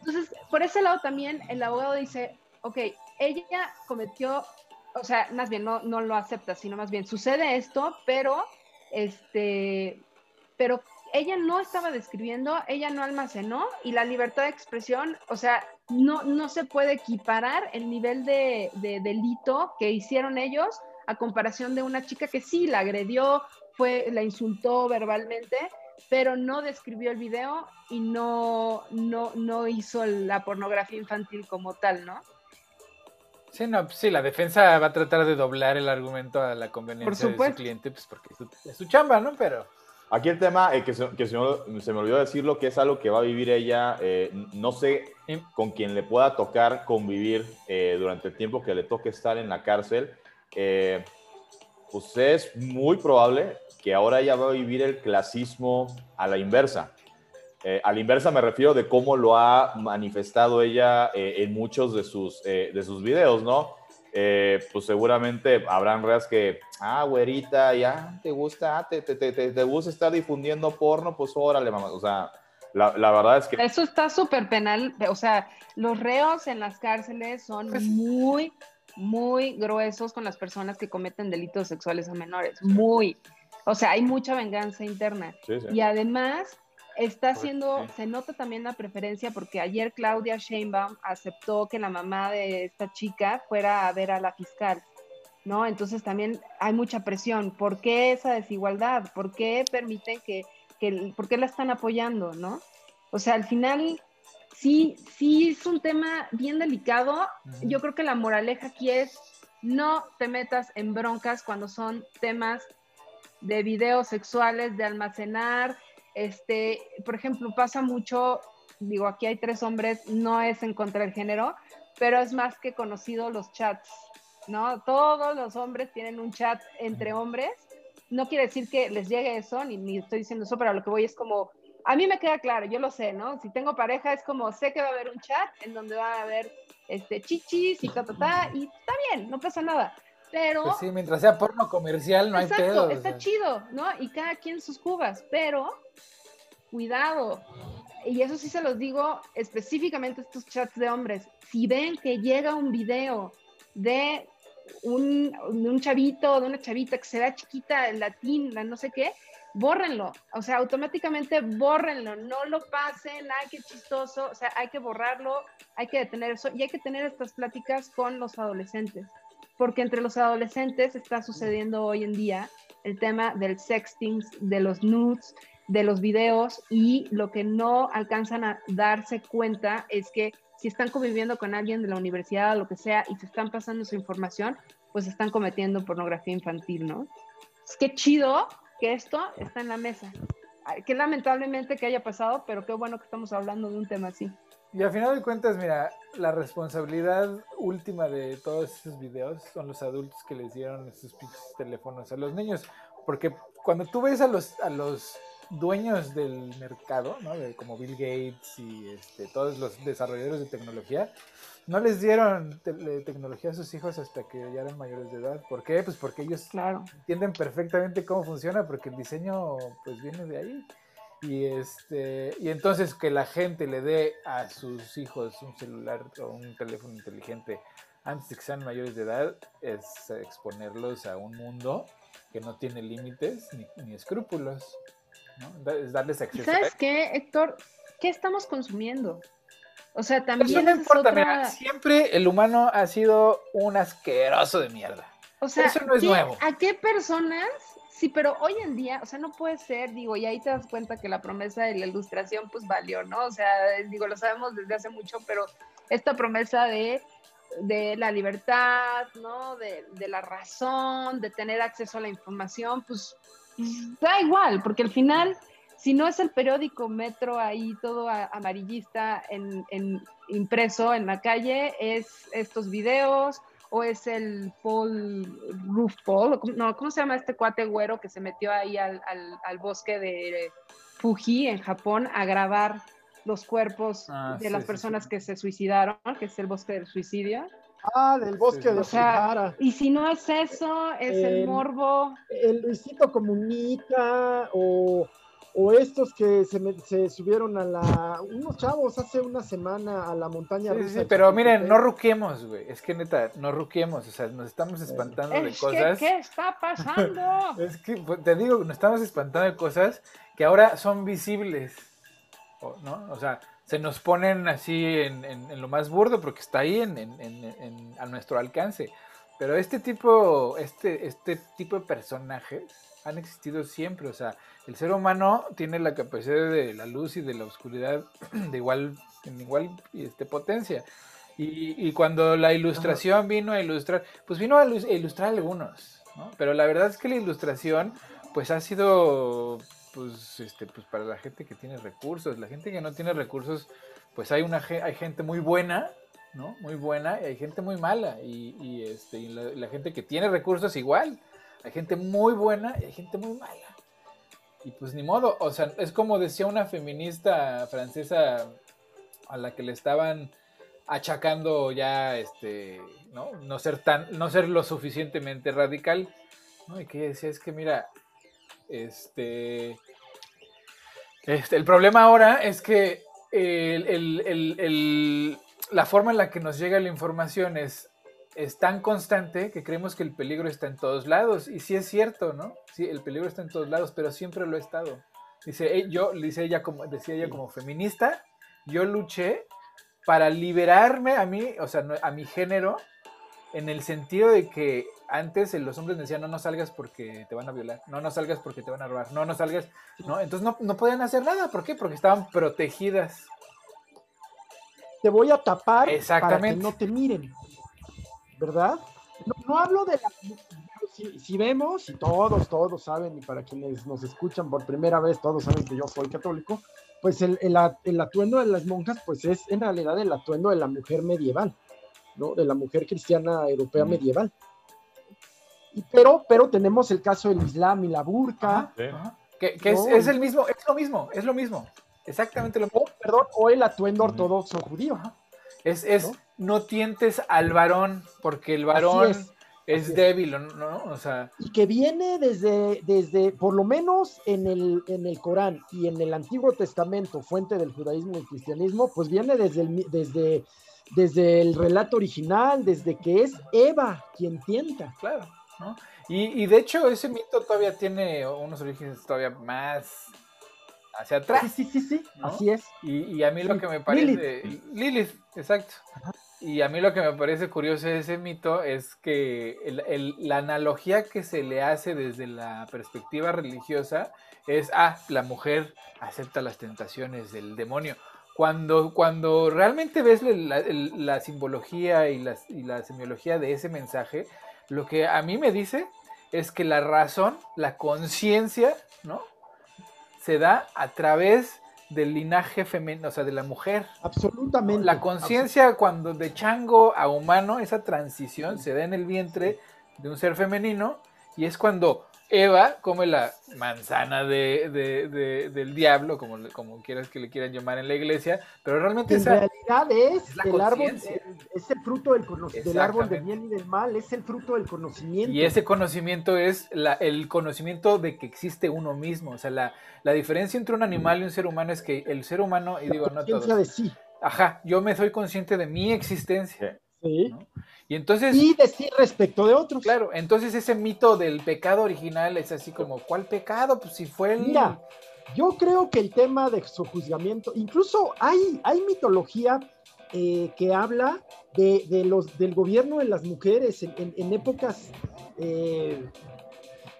Entonces, por ese lado también el abogado dice, ok, ella cometió, o sea, más bien no, no lo acepta, sino más bien sucede esto, pero, este, pero ella no estaba describiendo, ella no almacenó y la libertad de expresión, o sea, no, no se puede equiparar el nivel de, de delito que hicieron ellos a comparación de una chica que sí la agredió, fue, la insultó verbalmente, pero no describió el video y no, no, no hizo la pornografía infantil como tal, ¿no? Sí, no, sí, la defensa va a tratar de doblar el argumento a la conveniencia de su cliente, pues porque es su, chamba, ¿no? Pero... Aquí el tema, eh, que, se, que se, me olvidó decirlo, que es algo que va a vivir ella, eh, no sé con quién le pueda tocar convivir eh, durante el tiempo que le toque estar en la cárcel, pues es muy probable que ahora ella va a vivir el clasismo a la inversa. Eh, a la inversa me refiero de cómo lo ha manifestado ella eh, en muchos de sus, eh, de sus videos, ¿no? pues seguramente habrán redes que, ah, güerita, ya te gusta, ah, te, te, te, te, gusta estar difundiendo porno, pues órale, mamá. O sea, la, la verdad es que... Eso está súper penal, o sea, los reos en las cárceles son pues muy, muy gruesos con las personas que cometen delitos sexuales a menores, muy. O sea, hay mucha venganza interna. Y además está haciendo, se nota también la preferencia porque ayer Claudia Sheinbaum aceptó que la mamá de esta chica fuera a ver a la fiscal, ¿no? Entonces también hay mucha presión. ¿Por qué esa desigualdad? ¿Por qué permiten que, que por qué la están apoyando, no? O sea, al final sí, sí es un tema bien delicado. Yo creo que la moraleja aquí es no te metas en broncas cuando son temas de videos sexuales, de almacenar. Este, por ejemplo, pasa mucho, digo, aquí hay tres hombres, no es en contra del género, pero es más que conocido los chats, ¿no? Todos los hombres tienen un chat entre hombres. No quiere decir que les llegue eso, ni, ni estoy diciendo eso, pero a lo que voy es como, a mí me queda claro, yo lo sé, ¿no? Si tengo pareja es como, sé que va a haber un chat en donde va a haber este, chichis y ta, ta, ta, y está bien, no pasa nada. Pero. Pues sí, mientras sea porno comercial, no hay pedo. Está chido, ¿no? Y cada quien sus cubas, pero cuidado. Y eso sí se los digo específicamente a estos chats de hombres. Si ven que llega un video de un, de un chavito, de una chavita que se da chiquita, latín, la no sé qué, bórrenlo. O sea, automáticamente bórrenlo. No lo pasen. Ay, qué chistoso. O sea, hay que borrarlo, hay que detener eso y hay que tener estas pláticas con los adolescentes porque entre los adolescentes está sucediendo hoy en día el tema del sexting, de los nudes, de los videos y lo que no alcanzan a darse cuenta es que si están conviviendo con alguien de la universidad o lo que sea y se están pasando su información, pues están cometiendo pornografía infantil, ¿no? Es que chido que esto está en la mesa. Qué lamentablemente que haya pasado, pero qué bueno que estamos hablando de un tema así. Y al final de cuentas, mira, la responsabilidad última de todos esos videos son los adultos que les dieron esos pinches teléfonos a los niños. Porque cuando tú ves a los, a los dueños del mercado, ¿no? como Bill Gates y este, todos los desarrolladores de tecnología, no les dieron tecnología a sus hijos hasta que ya eran mayores de edad. ¿Por qué? Pues porque ellos claro. entienden perfectamente cómo funciona, porque el diseño pues viene de ahí. Y, este, y entonces que la gente le dé a sus hijos un celular o un teléfono inteligente antes de que sean mayores de edad es exponerlos a un mundo que no tiene límites ni, escrúpulos. ¿No? Es darles acceso. ¿Sabes qué, Héctor? ¿Qué estamos consumiendo? O sea, también. es otra... siempre el humano ha sido un asqueroso de mierda. O sea, eso no es nuevo. ¿A qué personas Sí, pero hoy en día, o sea, no puede ser, digo, y ahí te das cuenta que la promesa de la ilustración pues valió, ¿no? O sea, digo, lo sabemos desde hace mucho, pero esta promesa de, de la libertad, ¿no? De, de, la razón, de tener acceso a la información, pues, da igual, porque al final, si no es el periódico Metro ahí todo amarillista en, en impreso en la calle, es estos videos o es el Paul Roof Paul, no, ¿cómo se llama este cuate güero que se metió ahí al, al, bosque de Fuji en Japón a grabar los cuerpos ah, de las personas que se suicidaron, que es el bosque del suicidio? Ah, del bosque de Sahara. Y si no es eso, es el morbo. El Luisito Comunica o o estos que se, se, subieron a la. Unos chavos hace una semana a la montaña sí, Sí, pero miren, no ruquemos, güey. Es que neta, no ruquemos. O sea, nos estamos espantando de cosas. ¿Qué está pasando? *laughs* es que pues, te digo, nos estamos espantando de cosas que ahora son visibles. ¿No? O sea, se nos ponen así en, en, lo más burdo porque está ahí en, a nuestro alcance. Pero este tipo, este, este tipo de personajes han existido siempre. O sea, el ser humano tiene la capacidad de la luz y de la oscuridad *clears throat* de igual, en igual este, potencia. Y, cuando la ilustración vino a ilustrar, pues vino a ilustrar algunos, ¿no? Pero la verdad es que la ilustración, pues ha sido, pues, este, pues para la gente que tiene recursos. La gente que no tiene recursos, pues hay una hay gente muy buena, ¿no? Muy buena y hay gente muy mala. Y, este, y la gente que tiene recursos igual. Hay gente muy buena y hay gente muy mala. Y pues ni modo, o sea, es como decía una feminista francesa a la que le estaban achacando ya este, ¿no? No ser tan, no ser lo suficientemente radical, ¿no? Y que ella decía, es que mira, este, este el problema ahora es que la forma en la que nos llega la información es tan constante que creemos que el peligro está en todos lados. Y sí es cierto, ¿no? Sí, el peligro está en todos lados, pero siempre lo ha estado. Dice, yo, dice ella como, decía ella como feminista, yo luché para liberarme a mí, o sea, a mi género, en el sentido de que antes los hombres decían, no, no salgas porque te van a violar, no, no salgas porque te van a robar, no, no salgas, no, entonces no, no podían hacer nada, ¿por qué? Porque estaban protegidas. Te voy a tapar para que no te miren. ¿verdad? No, hablo de la... Si, vemos, y todos, todos saben, y para quienes nos escuchan por primera vez, todos saben que yo soy católico, pues el, el, atuendo de las monjas, pues es en realidad el atuendo de la mujer medieval, ¿no? De la mujer cristiana europea medieval. Y, pero, pero tenemos el caso del Islam y la burka. Que, es, el mismo, es lo mismo, es lo mismo. Exactamente lo mismo. perdón, o el atuendo ortodoxo judío. Es, es ¿no? tientes al varón, porque el varón es, débil, ¿no? O sea. Y que viene desde, desde, por lo menos en el, en el Corán y en el Antiguo Testamento, fuente del judaísmo y cristianismo, pues viene desde el, desde, desde el relato original, desde que es Eva quien tienta. Claro, ¿no? Y, y de hecho, ese mito todavía tiene unos orígenes todavía más hacia atrás. Sí, sí, sí, así es. Y, a mí lo que me parece... Lilith, exacto. Y a mí lo que me parece curioso de ese mito es que la analogía que se le hace desde la perspectiva religiosa es, ah, la mujer acepta las tentaciones del demonio. Cuando, cuando realmente ves la, simbología y la, y la semiología de ese mensaje, lo que a mí me dice es que la razón, la conciencia, ¿no? se da a través del linaje femenino, o sea, de la mujer. Absolutamente. La conciencia cuando de chango a humano, esa transición se da en el vientre de un ser femenino y es cuando Eva come la manzana de, del diablo, como, como quieras que le quieran llamar en la iglesia, pero realmente en realidad es, el árbol, es el fruto del, del, árbol del bien y del mal, es el fruto del conocimiento. Y ese conocimiento es la, el conocimiento de que existe uno mismo, o sea, la, la, diferencia entre un animal y un ser humano es que el ser humano, y digo, no todos, de sí. Ajá, yo me soy consciente de mi existencia. Sí. Y entonces. Y decir respecto de otros. Claro, entonces ese mito del pecado original es así como, ¿cuál pecado? Pues si fue el. Mira, yo creo que el tema de su juzgamiento, incluso hay, hay mitología eh, que habla de, los, del gobierno de las mujeres en, épocas, eh,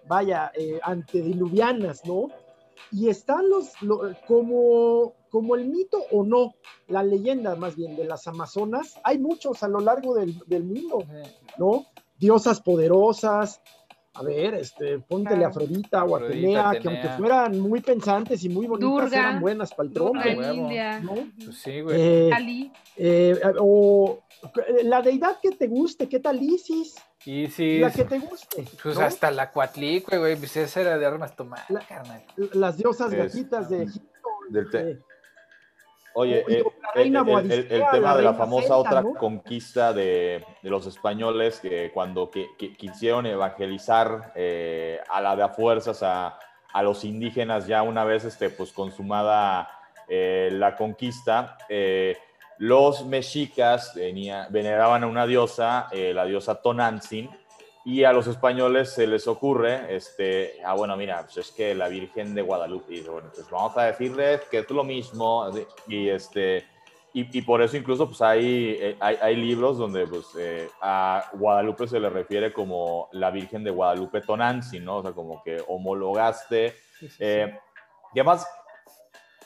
vaya, eh, antediluvianas, ¿no? Y están los, como, como el mito o no, la leyenda más bien de las Amazonas, hay muchos a lo largo del, mundo, ¿no? Diosas poderosas, a ver, este, póntele a Afrodita o Atenea, que aunque fueran muy pensantes y muy bonitas, eran buenas para el tronco. ¿no? Pues sí, güey. Eh, eh, o La deidad que te guste, ¿qué tal Isis? Isis. La que te guste. Pues ¿no? hasta la Cuatlicue, güey, pues esa era de armas tomadas, La- carnal. Las diosas Es- gajitas de Egipto. Del te- eh, Oye, eh, el, tema de la famosa celta, otra ¿no? conquista de, de los españoles que cuando que- que quisieron evangelizar eh, a la de a fuerzas a, a los indígenas ya una vez este, pues, consumada eh, la conquista, eh, los mexicas venía- veneraban a una diosa, eh, la diosa Tonantzin, y a los españoles se les ocurre, este, ah, bueno, mira, pues es que la Virgen de Guadalupe, y bueno, pues vamos a decirles que es lo mismo, y este, y, y por eso incluso pues hay, eh, hay, hay libros donde pues eh, a Guadalupe se le refiere como la Virgen de Guadalupe Tonantzin, ¿no? O sea, como que homologaste, Sí, sí, sí. eh, y además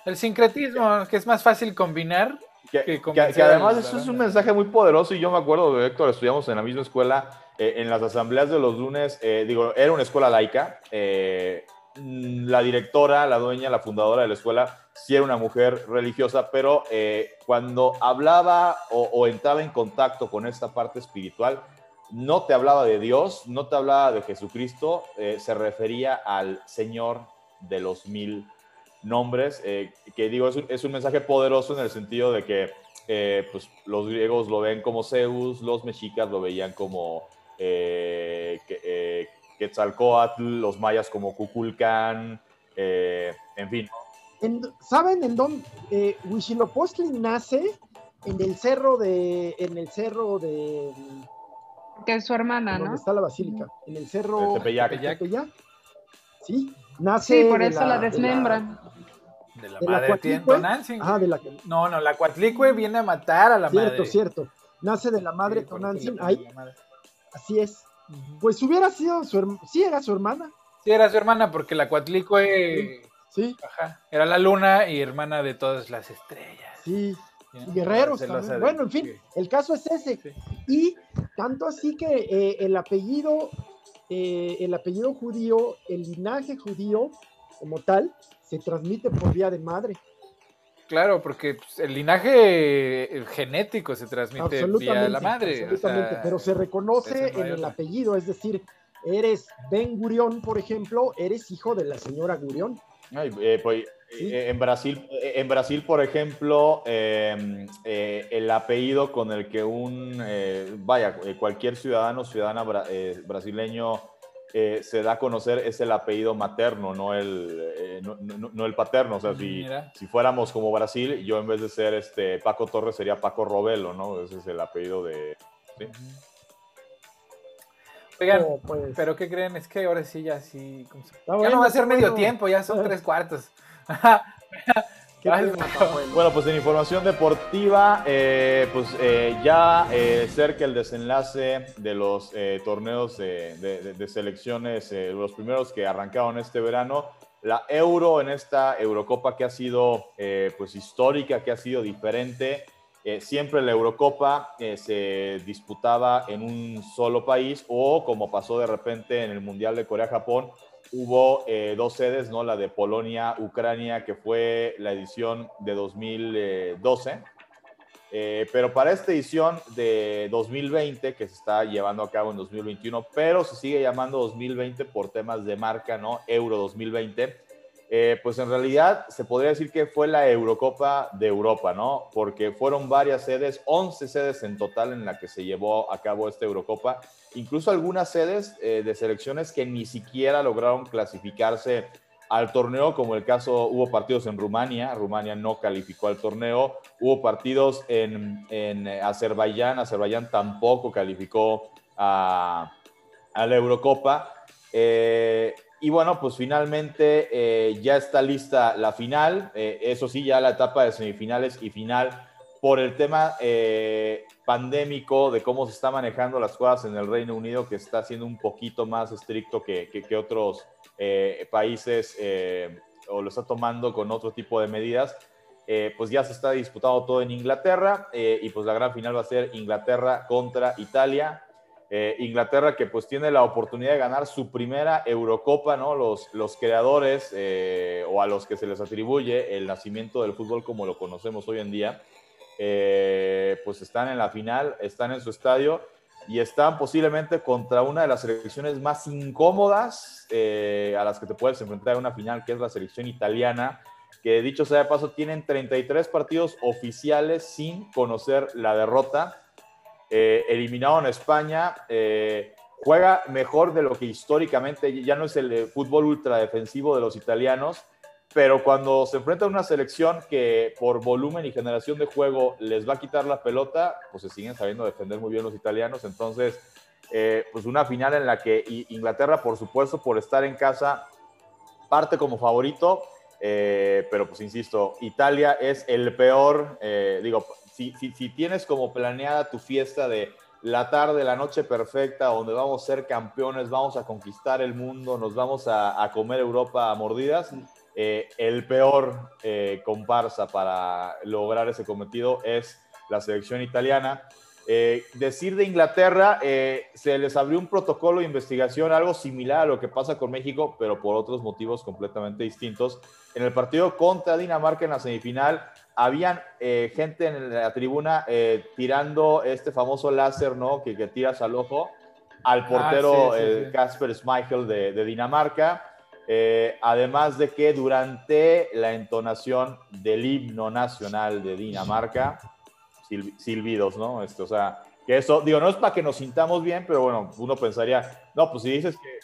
El sincretismo, que es más fácil combinar. que, que que- que además eso es un mensaje muy poderoso y yo me acuerdo de Héctor, estudiamos en la misma escuela, eh, en las asambleas de los lunes, eh, digo, era una escuela laica, eh, la directora, la dueña, la fundadora de la escuela, sí era una mujer religiosa, pero cuando hablaba o, entraba en contacto con esta parte espiritual, no te hablaba de Dios, no te hablaba de Jesucristo, se refería al Señor de los mil nombres, que digo, es un, es un mensaje poderoso en el sentido de que pues, los griegos lo ven como Zeus, los mexicas lo veían como eh, que- eh, Quetzalcóatl, los mayas como Cuculcán, eh, en fin. En- ¿Saben en dónde? Eh, Huitzilopochtli nace en el cerro de. En el cerro de. Que es su hermana, donde ¿no? está la basílica. En el cerro. De Tepeyac. de Tepeyac. Sí, nace. Sí, por de eso la, de desmembran. De la de la madre. Ah, de la. No, no, la Cuatlicue viene a matar a la Cierto, madre. cierto. Nace de la madre Sí, Tonantzin. Ahí, la madre. Así es. Pues hubiera sido su hermana. Sí, era su hermana. Sí, era su hermana, porque la Cuatlicue Sí, ajá, era la luna y hermana de todas las estrellas. sí. ¿sí? Y guerreros Celosa también. de- Bueno, en fin, el caso es ese. Sí. Y tanto así que eh, el apellido, eh, el apellido judío, el linaje judío como tal, se transmite por vía de madre. Claro, porque pues, el linaje eh, genético se transmite vía la madre. o absolutamente, sea, pero se reconoce en el apellido, es decir, eres Ben Gurión, por ejemplo, eres hijo de la señora Gurión. Ay, eh, pues, Sí. eh, en, Brasil, eh, en Brasil, por ejemplo, eh, eh, el apellido con el que un, eh, vaya, eh, cualquier ciudadano o ciudadana bra- eh, brasileño eh, se da a conocer es el apellido materno, no el, eh, no, no- no el paterno. O sea, si, si fuéramos como Brasil, yo en vez de ser este Paco Torres sería Paco Robelo, ¿no? Ese es el apellido de... ¿sí? Oigan, Oh, pues, pero ¿qué creen? Es que ahora sí, ya sí. ¿cómo se- está Ya no va a ser medio bueno. tiempo, ya son Ah. tres cuartos. *laughs* Ay, bueno. Pues en información deportiva, eh, pues eh, ya eh, cerca el desenlace de los eh, torneos de, de- selecciones, los primeros que arrancaron este verano. La Euro en esta Eurocopa que ha sido pues histórica, que ha sido diferente. Siempre la Eurocopa se disputaba en un solo país o como pasó de repente en el Mundial de Corea-Japón, hubo eh, dos sedes, ¿no? La de Polonia, Ucrania, que fue la edición de 2012. Eh, pero para esta edición de 2020, que se está llevando a cabo en 2021, pero se sigue llamando 2020 por temas de marca, ¿no? Euro 2020. Eh, pues en realidad se podría decir que fue la Eurocopa de Europa, ¿no? Porque fueron varias sedes, 11 sedes en total en la que se llevó a cabo esta Eurocopa incluso algunas sedes eh, de selecciones que ni siquiera lograron clasificarse al torneo, como el caso, hubo partidos en Rumania, Rumania no calificó al torneo, hubo partidos en, en Azerbaiyán, Azerbaiyán tampoco calificó a, a la Eurocopa. Eh, y bueno, pues finalmente eh, ya está lista la final, eh, eso sí, ya la etapa de semifinales y final por el tema eh, pandémico de cómo se está manejando las cosas en el Reino Unido, que está siendo un poquito más estricto que, que- otros países o lo está tomando con otro tipo de medidas, pues ya se está disputando todo en Inglaterra y pues la gran final va a ser Inglaterra contra Italia. Eh, Inglaterra que pues tiene la oportunidad de ganar su primera Eurocopa, ¿no? Los, los creadores eh, o a los que se les atribuye el nacimiento del fútbol como lo conocemos hoy en día, eh, pues están en la final, están en su estadio y están posiblemente contra una de las selecciones más incómodas a las que te puedes enfrentar en una final, que es la selección italiana, que dicho sea de paso, tienen 33 partidos oficiales sin conocer la derrota. Eh, eliminado en España, eh, juega mejor de lo que históricamente, ya no es el fútbol ultra defensivo de los italianos, pero cuando se enfrenta a una selección que por volumen y generación de juego les va a quitar la pelota, pues se siguen sabiendo defender muy bien los italianos. Entonces, eh, pues una final en la que Inglaterra, por supuesto, por estar en casa, parte como favorito, eh, pero pues insisto, Italia es el peor, eh, digo, si, si, tienes como planeada tu fiesta de la tarde, la noche perfecta, donde vamos a ser campeones, vamos a conquistar el mundo, nos vamos a, a comer Europa a mordidas, eh, el peor eh, comparsa para lograr ese cometido es la selección italiana. Eh, decir de Inglaterra, se les abrió un protocolo de investigación, algo similar a lo que pasa con México, pero por otros motivos completamente distintos. En el partido contra Dinamarca en la semifinal, habían gente en la tribuna tirando este famoso láser, ¿no? Que, que tiras al ojo al ah, portero Casper Schmeichel de Dinamarca. Eh, además de que durante la entonación del himno nacional de Dinamarca, silbidos, ¿no? Esto, o sea, que eso, digo, no es para que nos sintamos bien, pero bueno, uno pensaría, no, pues si dices que,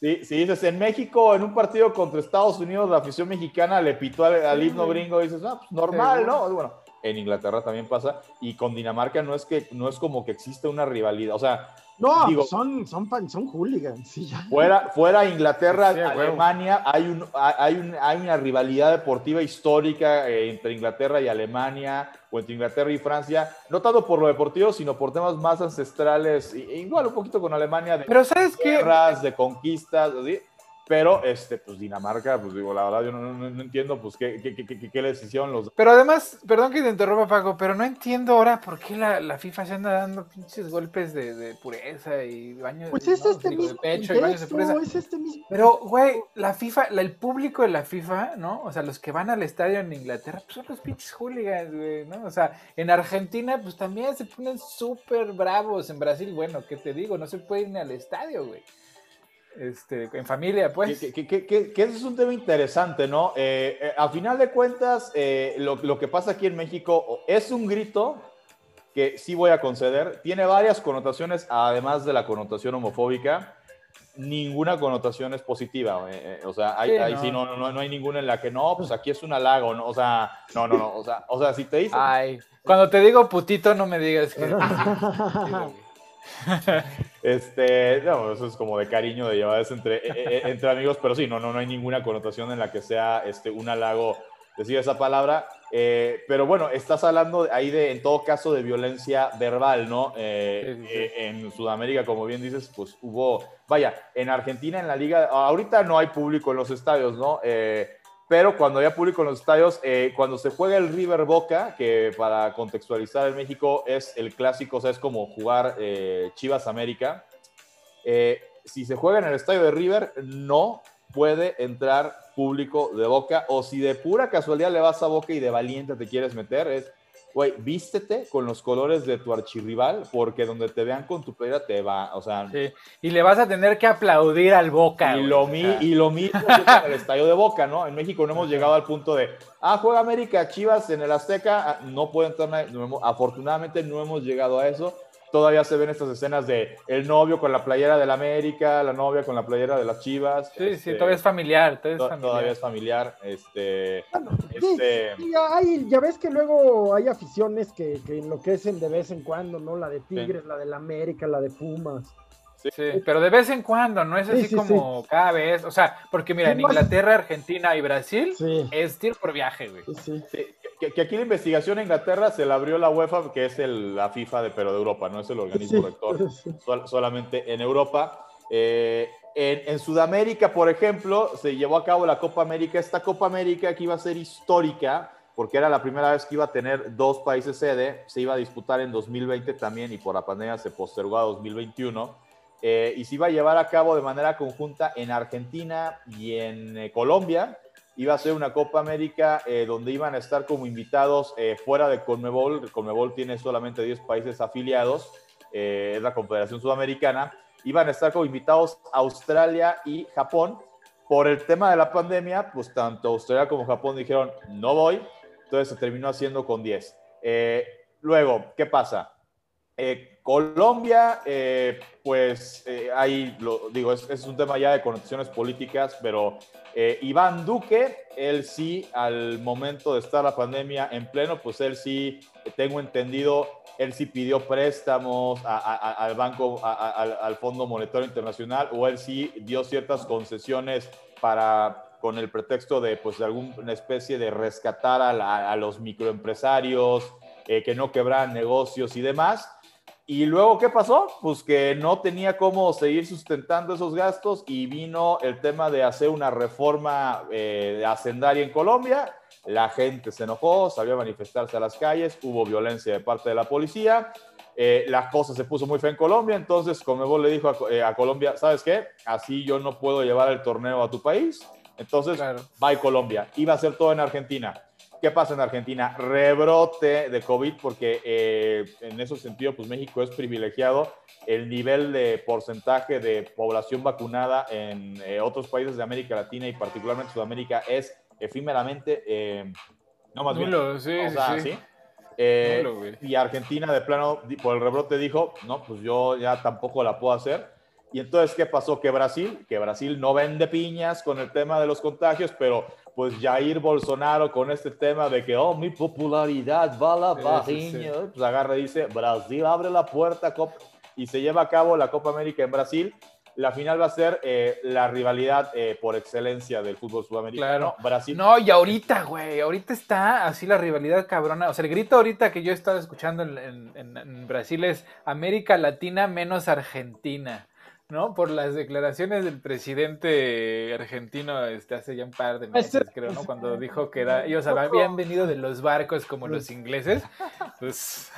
si, dices en México, en un partido contra Estados Unidos, la afición mexicana le pitó al, himno gringo, dices, no, pues normal, ¿no? Bueno, en Inglaterra también pasa, y con Dinamarca no es que, no es como que existe una rivalidad, o sea, no, son, son, son hooligans. Fuera, fuera Inglaterra, Alemania, hay, un, hay, un, hay una rivalidad deportiva histórica eh, entre Inglaterra y Alemania, o entre Inglaterra y Francia, no tanto por lo deportivo, sino por temas más ancestrales, igual un poquito con Alemania, de Pero ¿sabes guerras, de conquistas, ¿sí? Pero, este, pues Dinamarca, pues digo, la verdad, yo no, entiendo, pues, qué, qué, qué, qué, decisión los... Pero además, perdón que te interrumpa, Paco, pero no entiendo ahora por qué la, la FIFA se anda dando pinches golpes de, de pureza y baños pues es este mismo, de pecho y baños de pureza. Es este mismo. Pero, güey, la FIFA, el público de la FIFA, ¿no? O sea, los que van al estadio en Inglaterra, pues son los pinches hooligans, güey, ¿no? O sea, en Argentina, pues también se ponen súper bravos. En Brasil, bueno, ¿qué te digo? No se puede ir ni al estadio, güey este, en familia, pues. Que, que, es un tema interesante, ¿no? Eh, eh, a final de cuentas, eh, lo, lo, que pasa aquí en México es un grito que sí voy a conceder. Tiene varias connotaciones, además de la connotación homofóbica. Ninguna connotación es positiva. o sea, hay, sí, no. no, no, hay ninguna en la que no, pues aquí es un halago, ¿no? O sea, no, no, no. O sea, o sea si te dicen. Ay, cuando te digo putito, no me digas que. *laughs* *laughs* Este, no, eso es como de cariño, de llevadas entre, e, e, e, entre amigos, pero sí, no, no, no hay ninguna connotación en la que sea este, un halago decir esa palabra. Eh, pero bueno, estás hablando ahí de, en todo caso, de violencia verbal, ¿no? Eh, eh, en Sudamérica, como bien dices, pues hubo, vaya, en Argentina, en la liga, ahorita no hay público en los estadios, ¿no? Pero cuando haya público en los estadios, eh, cuando se juega el River Boca, que para contextualizar en México es el clásico, o sea, es como jugar eh, Chivas América, eh, si se juega en el estadio de River, no puede entrar público de Boca, o si de pura casualidad le vas a Boca y de valiente te quieres meter, es güey, vístete con los colores de tu archirrival, porque donde te vean con tu playera te va, o sea... Sí. Y le vas a tener que aplaudir al Boca. Y, lo, y lo mismo en el estadio de Boca, ¿no? En México no hemos llegado al punto de, ah, juega América, Chivas en el Azteca, ah, no pueden entrar, afortunadamente no hemos llegado a eso, todavía se ven estas escenas de el novio con la playera del América, la novia con la playera de las Chivas. Sí, sí, este, todavía es familiar. Todavía es familiar. Este, este ya ves que luego hay aficiones que, que, enloquecen de vez en cuando, ¿no? La de Tigres, la del América, la de Pumas. Sí, pero de vez en cuando, no es así como cada vez. O sea, porque mira, en Inglaterra, Argentina y Brasil es tiro por viaje, güey. Sí, que, aquí la investigación en Inglaterra se la abrió la UEFA, que es el, la FIFA, de, pero de Europa, no es el organismo rector, *laughs* solamente en Europa. Eh, en, en, Sudamérica, por ejemplo, se llevó a cabo la Copa América. Esta Copa América que iba a ser histórica, porque era la primera vez que iba a tener dos países sede, se iba a disputar en 2020 también y por la pandemia se postergó a 2021 eh, y se iba a llevar a cabo de manera conjunta en Argentina y en eh, Colombia. iba a ser una Copa América eh, donde iban a estar como invitados eh, fuera de Conmebol. Conmebol tiene solamente 10 países afiliados, eh, es la Confederación Sudamericana. Iban a estar como invitados Australia y Japón. Por el tema de la pandemia, pues tanto Australia como Japón dijeron, no voy. Entonces se terminó haciendo con 10. luego, ¿qué pasa? Colombia, eh, pues eh, ahí lo digo, es, un tema ya de conexiones políticas, pero eh, Iván Duque, él sí, al momento de estar la pandemia en pleno, pues él sí, tengo entendido, él sí pidió préstamos al Banco, al, Fondo Monetario Internacional, o él sí dio ciertas concesiones para con el pretexto de, pues, de alguna especie de rescatar a, los microempresarios, que no quebraran negocios y demás. Y luego, ¿qué pasó? Pues que no tenía cómo seguir sustentando esos gastos y vino el tema de hacer una reforma eh, hacendaria en Colombia. La gente se enojó, salió a manifestarse a las calles, hubo violencia de parte de la policía. Eh, la cosa se puso muy fea en Colombia, entonces Comebol le dijo a, eh, a, Colombia, ¿sabes qué? Así yo no puedo llevar el torneo a tu país, entonces claro. bye Colombia. Iba a ser todo en Argentina. ¿Qué pasa en Argentina? Rebrote de COVID porque eh, en ese sentido, pues México es privilegiado. El nivel de porcentaje de población vacunada en eh, otros países de América Latina y particularmente Sudamérica es efímeramente, eh, no más bien. Sí, o sea, sí. y Argentina de plano, por el rebrote dijo, no, pues yo ya tampoco la puedo hacer. Y entonces, ¿qué pasó? Que Brasil, que Brasil no vende piñas con el tema de los contagios, pero pues Jair Bolsonaro con este tema de que, oh, mi popularidad va a la bajinha, pues agarra y dice, Brasil abre la puerta y se lleva a cabo la Copa América en Brasil. La final va a ser eh, la rivalidad eh, por excelencia del fútbol sudamericano. Claro. Brasil. No, y ahorita, güey, ahorita está así la rivalidad cabrona. O sea, el grito ahorita que yo he estado escuchando en, en Brasil es América Latina menos Argentina. ¿No? Por las declaraciones del presidente argentino este, hace ya un par de meses, creo, ¿no? Cuando dijo que era, ellos habían venido de los barcos como los ingleses. *laughs* Pues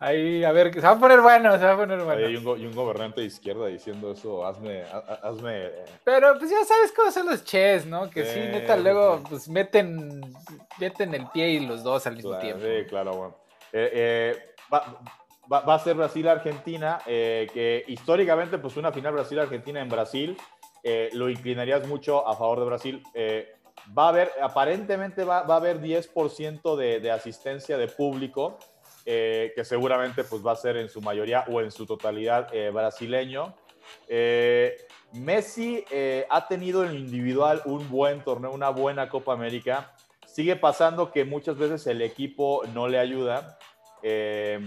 ahí, a ver, se va a poner bueno, se va a poner bueno. Y un, gobernante de izquierda diciendo eso, hazme, hazme. Pero pues ya sabes cómo son los ches, ¿no? Que sí, neta, luego pues meten, meten el pie y los dos al mismo tiempo. Sí, claro, bueno. Eh, eh, va, a ser Brasil-Argentina, eh, que históricamente, pues una final Brasil-Argentina en Brasil, eh, lo inclinarías mucho a favor de Brasil. Eh, va a haber, aparentemente va, a haber 10% de, de, asistencia de público, que seguramente pues va a ser en su mayoría o en su totalidad brasileño. Messi ha tenido en individual un buen torneo, una buena Copa América. Sigue pasando que muchas veces el equipo no le ayuda. Eh,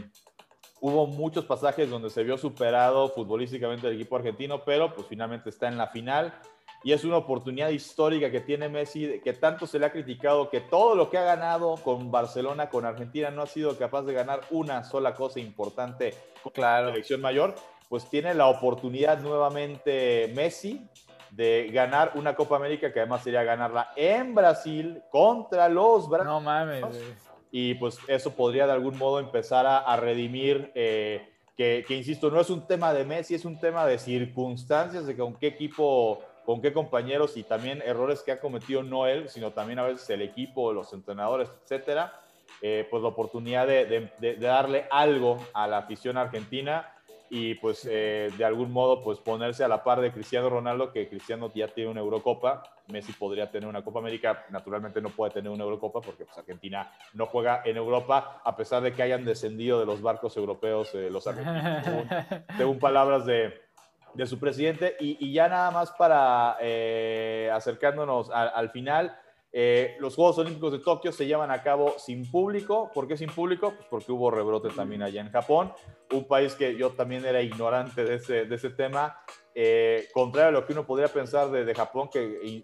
Hubo muchos pasajes donde se vio superado futbolísticamente el equipo argentino, pero pues finalmente está en la final. Y es una oportunidad histórica que tiene Messi, que tanto se le ha criticado, que todo lo que ha ganado con Barcelona, con Argentina, no ha sido capaz de ganar una sola cosa importante con la selección mayor, pues tiene la oportunidad nuevamente Messi de ganar una Copa América que además sería ganarla en Brasil contra los brasileños. No mames y pues eso podría de algún modo empezar a, redimir, eh, que, insisto, no es un tema de Messi, es un tema de circunstancias, de con qué equipo, con qué compañeros y también errores que ha cometido no él, sino también a veces el equipo, los entrenadores, etcétera, eh, pues la oportunidad de, de darle algo a la afición argentina y pues eh, de algún modo pues ponerse a la par de Cristiano Ronaldo, que Cristiano ya tiene una Eurocopa, Messi podría tener una Copa América, naturalmente no puede tener una Eurocopa porque pues Argentina no juega en Europa a pesar de que hayan descendido de los barcos europeos eh, los argentinos, según, *laughs* palabras de, de, su presidente. Y, y, ya nada más para eh, acercándonos al final, eh, los Juegos Olímpicos de Tokio se llevan a cabo sin público. ¿Por qué sin público? Pues porque hubo rebrote también allá en Japón, un país que yo también era ignorante de ese, de ese tema. Eh, contrario a lo que uno podría pensar de, de Japón, que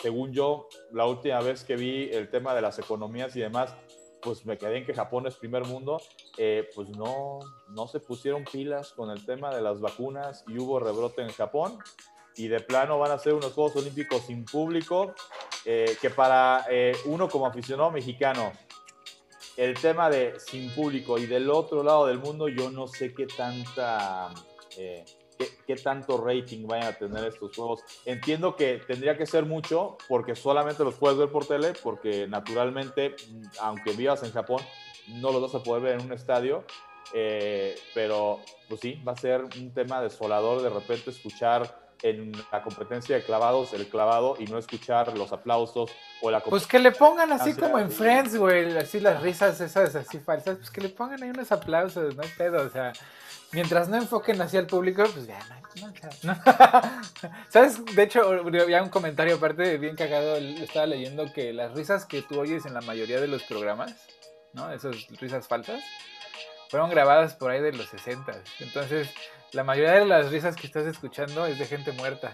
según yo, la última vez que vi el tema de las economías y demás, pues me quedé en que Japón es primer mundo, eh, pues no, no se pusieron pilas con el tema de las vacunas y hubo rebrote en Japón y de plano van a ser unos Juegos Olímpicos sin público, eh, que para eh, uno como aficionado mexicano, el tema de sin público y del otro lado del mundo, yo no sé qué tanta, eh, qué, tanto rating vayan a tener estos juegos. Entiendo que tendría que ser mucho porque solamente los puedes ver por tele, porque naturalmente, aunque vivas en Japón, no los vas a poder ver en un estadio. Eh, pero pues sí, va a ser un tema desolador de repente escuchar en la competencia de clavados el clavado y no escuchar los aplausos o la Pues que le pongan así como en Friends, güey, así las risas esas así falsas, pues que le pongan ahí unos aplausos, no hay pedo, o sea, mientras no enfoquen así al público, pues ya no, no, *laughs* ¿Sabes? De hecho, había un comentario aparte bien cagado, estaba leyendo que las risas que tú oyes en la mayoría de los programas, ¿no? Esas risas falsas, fueron grabadas por ahí de los 60. Entonces, la mayoría de las risas que estás escuchando es de gente muerta.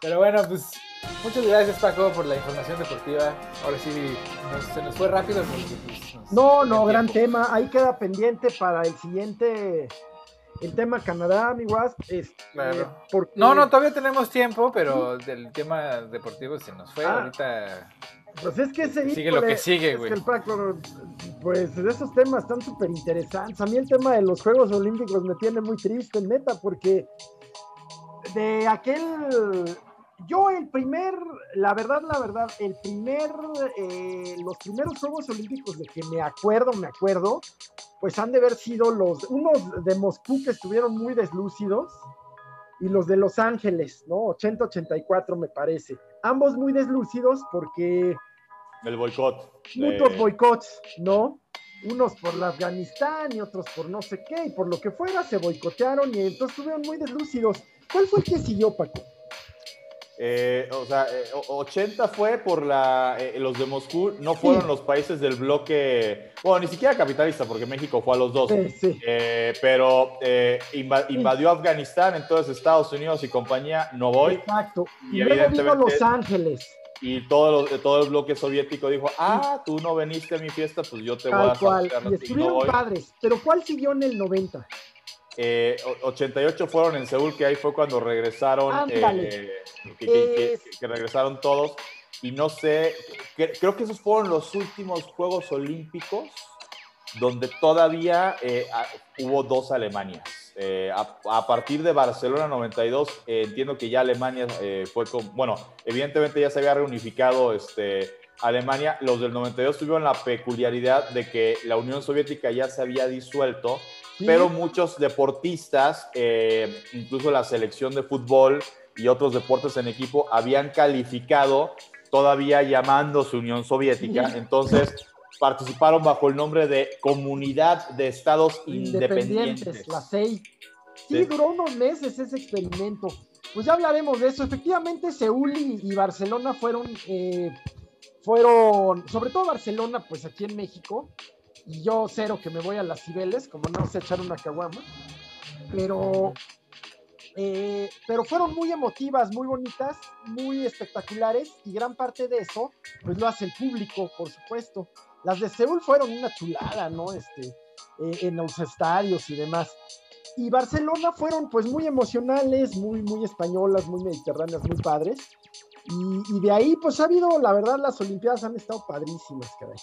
Pero bueno, pues muchas gracias Paco por la información deportiva. Ahora sí, se nos fue rápido. Pues, no, no, gran tema. Ahí queda pendiente para el siguiente, el tema Canadá, mi Wasp. No, no, todavía tenemos tiempo, pero del tema deportivo se nos fue. Ah. Ahorita pues es que ese sigue lo que sigue, güey. pues esos temas están súper interesantes. A mí el tema de los Juegos Olímpicos me tiene muy triste, neta, porque de aquel. Yo, el primer, la verdad, la verdad, el primer, eh, los primeros Juegos Olímpicos de que me acuerdo, me acuerdo, pues han de haber sido los, unos de Moscú que estuvieron muy deslúcidos y los de Los Ángeles, ¿no? 80-84 me parece ambos muy deslúcidos porque... El boicot. Muchos boicots, ¿no? Unos por la Afganistán y otros por no sé qué, y por lo que fuera se boicotearon y entonces estuvieron muy deslúcidos. ¿Cuál fue el que siguió, Paco? Eh, o sea, 80 eh, fue por la, eh, los de Moscú, no fueron los países del bloque, bueno, ni siquiera capitalista, porque México fue a los dos, sí, pero invadió Afganistán, entonces Estados Unidos y compañía no voy. Exacto, y, luego vino Los Ángeles. Y todo, todo el bloque soviético dijo, ah, tú no veniste a mi fiesta, pues yo te voy a cual. Y estuvieron padres, pero ¿cuál siguió en el 90? 88 fueron en Seúl, que ahí fue cuando regresaron, eh, que, regresaron todos. Y no sé, creo que esos fueron los últimos Juegos Olímpicos donde todavía eh, hubo dos Alemanias. Eh, a, partir de Barcelona 92, entiendo que ya Alemania fue con, bueno, evidentemente ya se había reunificado este, Alemania. Los del 92 tuvieron la peculiaridad de que la Unión Soviética ya se había disuelto pero muchos deportistas, eh, incluso la selección de fútbol y otros deportes en equipo, habían calificado todavía llamándose Unión Soviética. Entonces, participaron bajo el nombre de Comunidad de Estados Independientes. la CEI. Sí, duró unos meses ese experimento. Pues ya hablaremos de eso. Efectivamente, Seúl y, Barcelona fueron, eh, fueron, sobre todo Barcelona, pues aquí en México, y yo cero que me voy a las Cibeles, como no sé echar una caguama, pero, eh, pero fueron muy emotivas, muy bonitas, muy espectaculares y gran parte de eso pues lo hace el público, por supuesto. Las de Seúl fueron una chulada, ¿no? Este, eh, en los estadios y demás. Y Barcelona fueron pues muy emocionales, muy, muy españolas, muy mediterráneas, muy padres. Y, de ahí, pues ha habido, la verdad, las Olimpiadas han estado padrísimas, caray.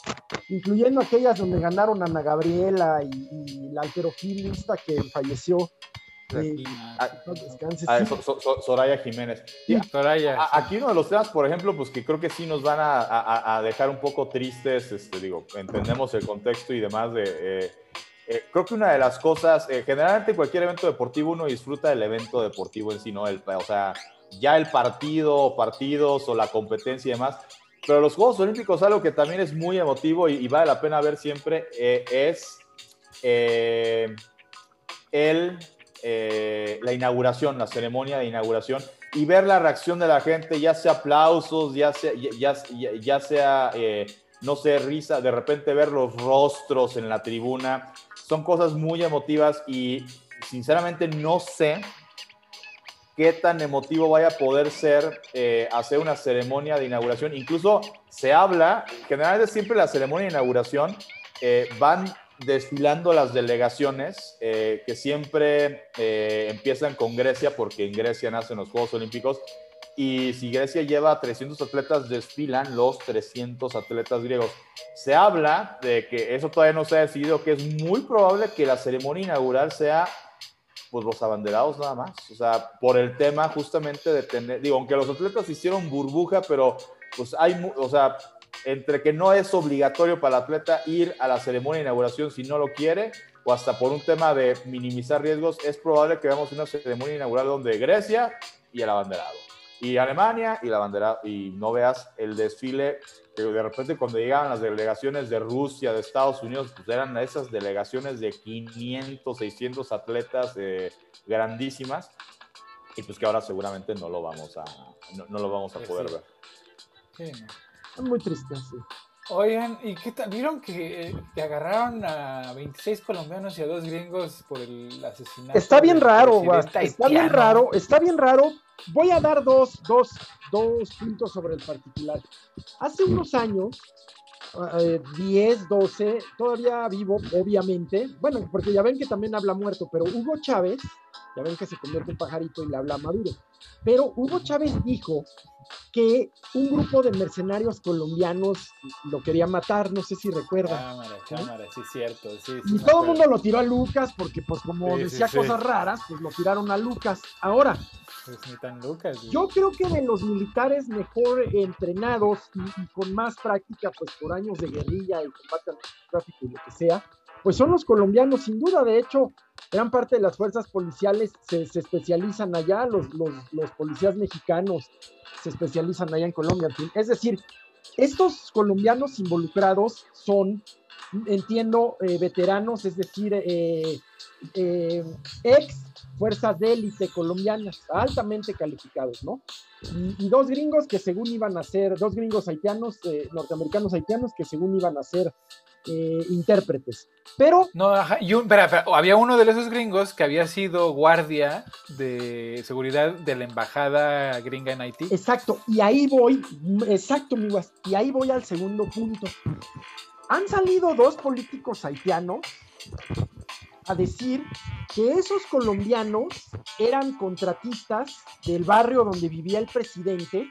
Incluyendo aquellas donde ganaron Ana Gabriela y, la alterofilista que falleció. Eh, ah, ah, Soraya Jiménez. Soraya. aquí uno de los temas, por ejemplo, pues que creo que sí nos van a, dejar un poco tristes, este, digo, entendemos el contexto y demás de... Eh, eh, creo que una de las cosas, generalmente cualquier evento deportivo uno disfruta del evento deportivo en sí, ¿no? El, o sea, ya el partido, partidos o la competencia y demás. Pero los Juegos Olímpicos, algo que también es muy emotivo y, vale la pena ver siempre, eh, es eh, el, eh, la inauguración, la ceremonia de inauguración y ver la reacción de la gente, ya sea aplausos, ya sea, ya, ya sea no sé, risa, de repente ver los rostros en la tribuna, son cosas muy emotivas y sinceramente no sé qué tan emotivo vaya a poder ser eh, hacer una ceremonia de inauguración. Incluso se habla, generalmente siempre la ceremonia de inauguración eh, van desfilando las delegaciones eh, que siempre empiezan con Grecia, porque en Grecia nacen los Juegos Olímpicos, y si Grecia lleva 300 atletas, desfilan los 300 atletas griegos. Se habla de que eso todavía no se ha decidido, que es muy probable que la ceremonia inaugural sea pues los abanderados nada más. O sea, por el tema justamente de tener, digo, aunque los atletas hicieron burbuja, pero pues hay, o sea, entre que no es obligatorio para el atleta ir a la ceremonia de inauguración si no lo quiere, o hasta por un tema de minimizar riesgos, es probable que veamos una ceremonia inaugural donde Grecia y el abanderado, y Alemania y la bandera, y no veas el desfile que de repente cuando llegaban las delegaciones de Rusia, de Estados Unidos, pues eran esas delegaciones de 500, 600 atletas eh, grandísimas, y pues que ahora seguramente no lo vamos a, no, lo vamos a poder ver. Sí. Es muy triste, sí. Oigan, ¿y qué tal? ¿Vieron que, que, agarraron a 26 colombianos y a dos gringos por el asesinato? Está bien raro, güey. Está bien raro, está bien raro. Voy a dar dos, dos, dos puntos sobre el particular. Hace unos años, 10, eh, 12, todavía vivo, obviamente. Bueno, porque ya ven que también habla muerto, pero Hugo Chávez, ya ven que se convierte en pajarito y le habla Maduro. Pero Hugo Chávez dijo que un grupo de mercenarios colombianos lo quería matar, no sé si recuerdan. Cámara, cámara, sí, cierto. y todo el mundo lo tiró a Lucas porque, pues, como decía cosas raras, pues lo tiraron a Lucas. Ahora, pues ni tan Lucas. Yo creo que de los militares mejor entrenados y, con más práctica, pues por años de guerrilla y combate al tráfico y lo que sea, pues son los colombianos, sin duda. De hecho, gran parte de las fuerzas policiales se, especializan allá, los, los, policías mexicanos se especializan allá en Colombia. Es decir, estos colombianos involucrados son, entiendo, eh, veteranos, es decir, eh, eh, ex fuerzas de élite colombianas, altamente calificados, ¿no? Y, dos gringos que según iban a ser, dos gringos haitianos, norteamericanos haitianos, que según iban a ser eh, intérpretes. Pero. No, y había uno de esos gringos que había sido guardia de seguridad de la embajada gringa en Haití. Exacto, y ahí voy, exacto, mi y ahí voy al segundo punto. Han salido dos políticos haitianos a decir que esos colombianos eran contratistas del barrio donde vivía el presidente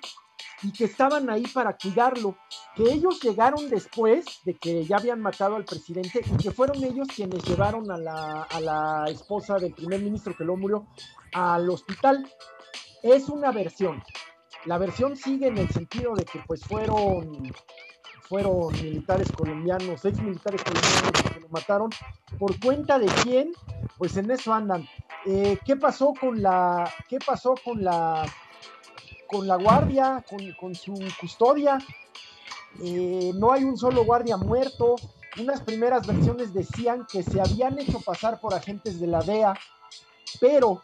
y que estaban ahí para cuidarlo, que ellos llegaron después de que ya habían matado al presidente y que fueron ellos quienes llevaron a la, a la esposa del primer ministro que luego murió al hospital. Es una versión. La versión sigue en el sentido de que pues fueron fueron militares colombianos, ex militares colombianos que lo mataron. ¿Por cuenta de quién? Pues en eso andan. Eh, ¿Qué pasó con la, qué pasó con la con la guardia, con, su custodia. Eh, no hay un solo guardia muerto. Unas primeras versiones decían que se habían hecho pasar por agentes de la DEA, pero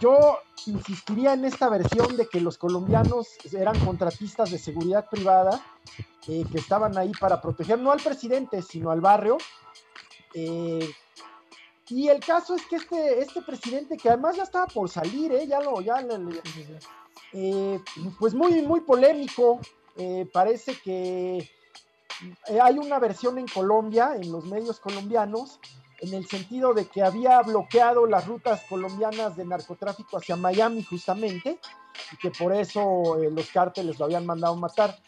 yo insistiría en esta versión de que los colombianos eran contratistas de seguridad privada eh, que estaban ahí para proteger no al presidente, sino al barrio. Eh, y el caso es que este, este presidente, que además ya estaba por salir, ya lo, ya, eh, pues muy, muy polémico. Eh, parece que eh, hay una versión en Colombia, en los medios colombianos, en el sentido de que había bloqueado las rutas colombianas de narcotráfico hacia Miami justamente, y que por eso los cárteles lo habían mandado matar.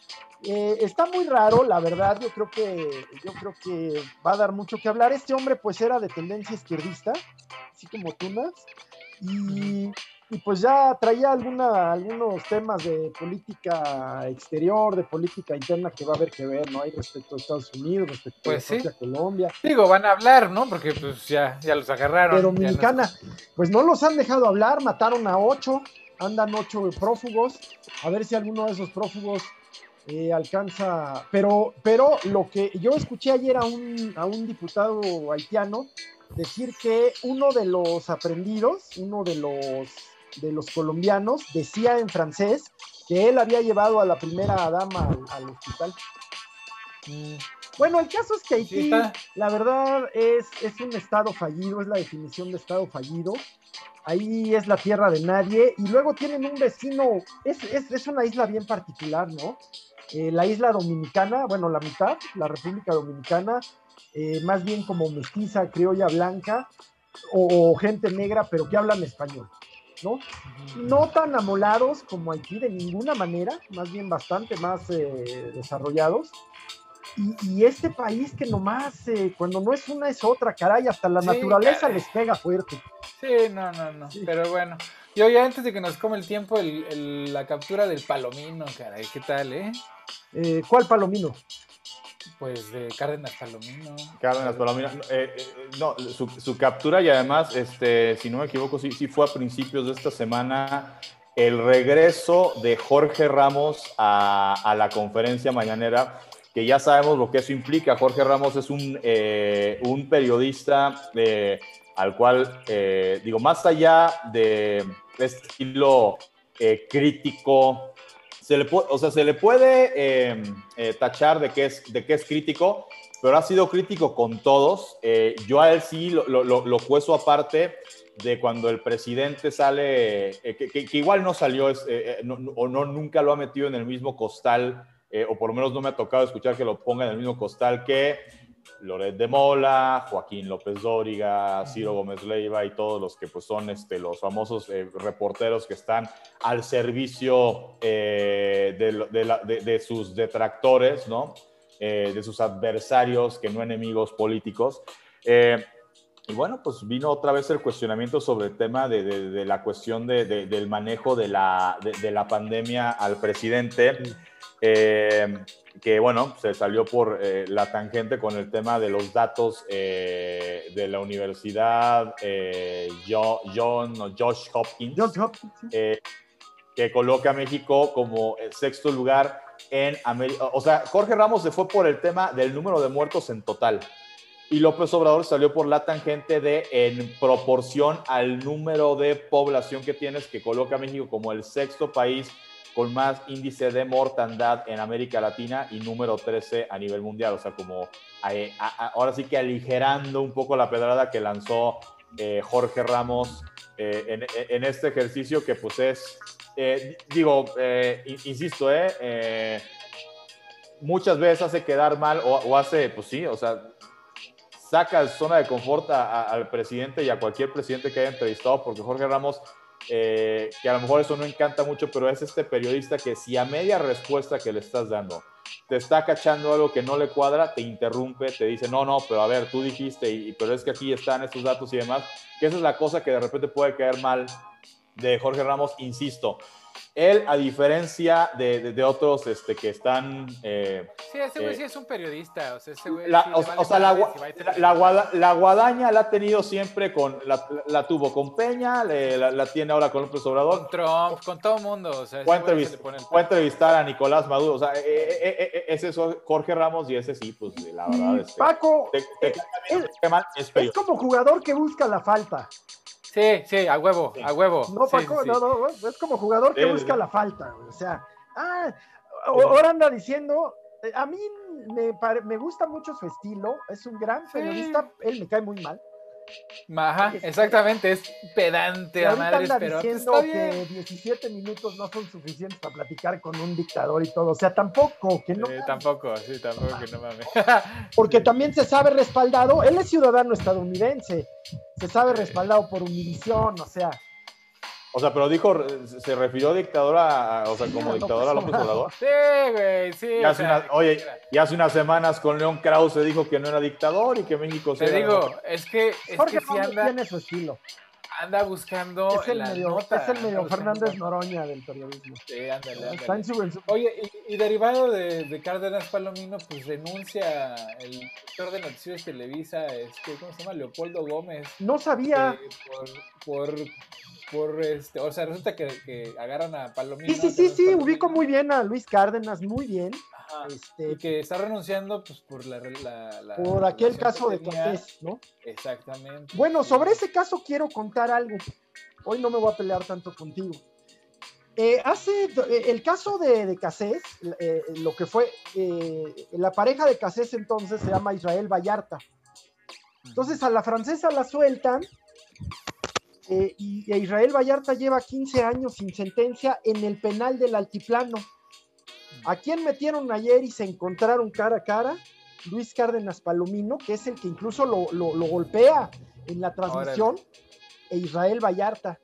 está muy raro, la verdad, yo creo que yo creo que va a dar mucho que hablar. Este hombre pues era de tendencia izquierdista, así como Tunas, y y pues ya traía alguna, algunos temas de política exterior, de política interna que va a haber que ver, ¿no? Hay respecto a Estados Unidos, respecto pues a Colombia. Digo, van a hablar, ¿no? Porque pues ya, ya los agarraron. Pero Dominicana, pues no los han dejado hablar, mataron a ocho, andan ocho prófugos, a ver si alguno de esos prófugos eh, alcanza, pero, pero lo que yo escuché ayer a un, a un diputado haitiano decir que uno de los aprendidos, uno de los de los colombianos, decía en francés que él había llevado a la primera dama al, hospital. Mm. Bueno, el caso es que Haití, la verdad, es, es un estado fallido, es la definición de estado fallido. Ahí es la tierra de nadie. Y luego tienen un vecino, es, es, una isla bien particular, ¿no? Eh, la isla dominicana, bueno, la mitad, la República Dominicana, eh, más bien como mestiza, criolla blanca, o, o, gente negra, pero que hablan español. ¿No? No tan amolados como Haití de ninguna manera, más bien bastante más eh, desarrollados. Y, y, este país que nomás, eh, cuando no es una es otra, caray, hasta la Sí, naturaleza caray. les pega fuerte. Sí, no, no, no. Sí. Pero bueno. Yo ya antes de que nos come el tiempo, el- el- la captura del palomino, caray, ¿qué tal, eh? Eh, ¿Cuál palomino? Pues de Cárdenas Palomino. Cárdenas Palomino. eh, eh, no, su, su captura y además, este, si no me equivoco, sí, sí fue a principios de esta semana el regreso de Jorge Ramos a, a la conferencia mañanera, que ya sabemos lo que eso implica. Jorge Ramos es un, eh, un periodista al cual, digo, más allá de este estilo crítico, se le puede, o sea, se le puede eh, eh, tachar de que, es, de que es crítico, pero ha sido crítico con todos. Eh, yo a él sí lo, lo, cueso aparte de cuando el presidente sale, eh, que, igual no salió o no nunca lo ha metido en el mismo costal, o por lo menos no me ha tocado escuchar que lo ponga en el mismo costal que Loret de Mola, Joaquín López Dóriga, Ciro Gómez Leiva y todos los que pues, son este, los famosos eh, reporteros que están al servicio eh, de, de la- de- de sus detractores, ¿no? Eh, de sus adversarios, que no enemigos políticos. Y bueno, pues vino otra vez el cuestionamiento sobre el tema de, la cuestión de- de- del manejo de la, de, la pandemia al presidente, que bueno, se salió por eh, la tangente con el tema de los datos eh, de la universidad eh, Jo- John o Josh Hopkins Johns Hopkins. sí. eh, que coloca a México como el sexto lugar en América. O sea, Jorge Ramos se fue por el tema del número de muertos en total. Y López Obrador salió por la tangente de en proporción al número de población que tienes, que coloca a México como el sexto país con más índice de mortandad en América Latina y número 13 a nivel mundial. O sea, como ahora sí que aligerando un poco la pedrada que lanzó eh, Jorge Ramos eh, en, este ejercicio que pues es, eh, digo, eh, in- insisto, muchas veces hace quedar mal o, hace, pues sí, o sea, saca zona de confort a- al presidente y a cualquier presidente que haya entrevistado, porque Jorge Ramos, eh, que a lo mejor eso no encanta mucho, pero es este periodista que si a media respuesta que le estás dando te está cachando algo que no le cuadra, te interrumpe, te dice, no, no, pero a ver, tú dijiste, y, pero es que aquí están estos datos y demás, que esa es la cosa que de repente puede caer mal de Jorge Ramos, insisto. Él, a diferencia de, de- de otros este, que están eh, Sí, ese güey Eh, sí es un periodista. O sea, ese güey. la, sí o, le vale o sea, la, guada- guadaña la ha tenido siempre con, la, la tuvo con Peña, le- la, la tiene ahora con López Obrador. Con Trump, con todo mundo. O sea, entrevist- a entrevistar a Nicolás Maduro. O sea, eh, eh, eh, eh, ese es Jorge Ramos y ese sí, pues la verdad. Este, Paco, te- te te es como jugador que busca la falta. Sí, sí, a huevo, Sí. a huevo. No, Paco, sí, no, sí. no, es como jugador que busca sí. la falta. güey. O sea, ah, ahora anda diciendo, eh, a mí me, pare- me gusta mucho su estilo, es un gran Sí. periodista, él me cae muy mal. Ajá, exactamente, es pedante a madres, pero pues, diciendo está bien. que 17 minutos no son suficientes para platicar con un dictador y todo. O sea, tampoco, que no. Eh, tampoco, sí, tampoco que no mames. *laughs* Porque también se sabe respaldado, él es ciudadano estadounidense, se sabe respaldado por Univisión, o sea, O sea, pero dijo, se refirió dictadora, a- o sea, como dictadora a López López Obrador. *laughs* Sí, güey, sí. Y hace, una- oye, y hace unas semanas con León Krause dijo que no era dictador y que México Te era- digo, es que, es Jorge que sí Ramos anda, tiene su estilo. anda buscando Es el la medio, nota. es el medio Fernández Noroña del periodismo. Sí, ándale, ándale. Oye, y, y derivado de, de Cárdenas Palomino, pues renuncia el director de Noticias Televisa, este, ¿cómo se llama? Leopoldo Gómez. No sabía. eh, por, por, por, este, o sea, resulta que, que agarran a Palomino. Sí, sí, sí, sí, Palomino, ubico muy bien a Luis Cárdenas, muy bien. ajá, Este, y que está renunciando pues por la, la- la por aquel caso de. Cortés, ¿no? Exactamente. Bueno, sí. sobre ese caso quiero contar algo. Hoy no me voy a pelear tanto contigo. Eh, hace eh, el caso de, de Cassés, eh, lo que fue eh, la pareja de Cassés entonces se llama Israel Vallarta. Entonces a la francesa la sueltan eh, y a Israel Vallarta lleva 15 años sin sentencia en el penal del altiplano. ¿A quién metieron ayer y se encontraron cara a cara? Luis Cárdenas Palomino, que es el que incluso lo, lo- lo golpea en la transmisión, e Israel Vallarta.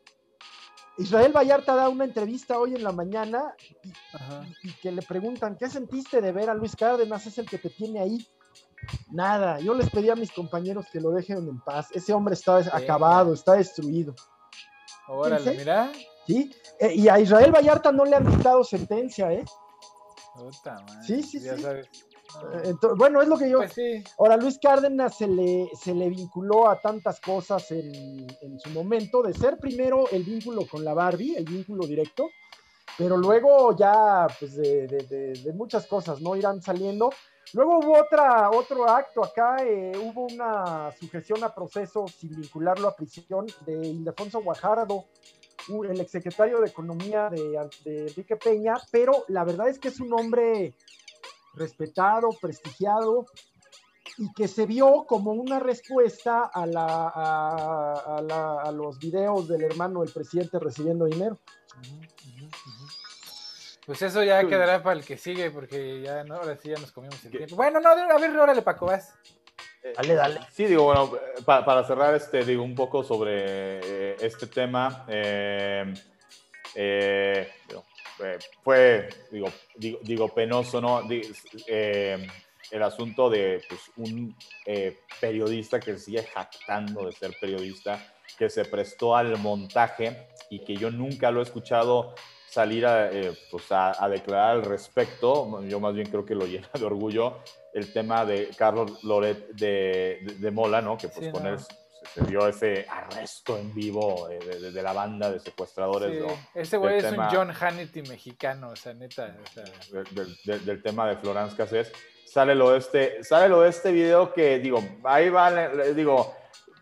Israel Vallarta da una entrevista hoy en la mañana y, y que le preguntan, ¿qué sentiste de ver a Luis Cárdenas? Es el que te tiene ahí. Nada, yo les pedí a mis compañeros que lo dejen en paz. Ese hombre está acabado, está destruido. Órale, Fíjense. mira. ¿sí? Eh, y a Israel Vallarta no le han dictado sentencia, ¿eh? Puta madre, Sí, sí, ya sí. sabes. Eh, bueno, es lo que yo... Pues sí. Ahora, Luis Cárdenas se le, se le vinculó a tantas cosas en, en su momento, de ser primero el vínculo con la Barbie, el vínculo directo, pero luego ya, pues, de, de- de- de muchas cosas, ¿no? Irán saliendo. Luego hubo otra, otro acto acá, eh, hubo una sujeción a proceso sin vincularlo a prisión de Ildefonso Guajardo, el exsecretario de Economía de, de Enrique Peña, pero la verdad es que es un hombre respetado, prestigiado, y que se vio como una respuesta a, la, a, a la- a los videos del hermano del presidente recibiendo dinero. Pues eso ya quedará para el que sigue, porque ya no, ahora sí ya nos comimos el tiempo. Bueno, no, a ver, órale, Paco, vas. Dale, dale. Sí, digo, bueno, eh, pa- para cerrar, este, digo, un poco sobre eh, este tema. eh, eh, digo, eh, fue, digo, digo, digo, penoso, ¿no? Eh, el asunto de pues, un eh, periodista que se sigue jactando de ser periodista, que se prestó al montaje y que yo nunca lo he escuchado salir a, eh, pues, a, a declarar al respecto. Yo más bien creo que lo *laughs* llena de orgullo el tema de Carlos Loret de, de- de Mola, ¿no? Que pues Sí, con no. él se, vio ese arresto en vivo eh, de, de- de la banda de secuestradores, Sí, ¿no? Ese güey es tema- un John Hannity mexicano, o sea, neta. o sea, del, del- tema de Florence Cassés. Sale lo de este, sale lo de este video que, digo, ahí va, digo,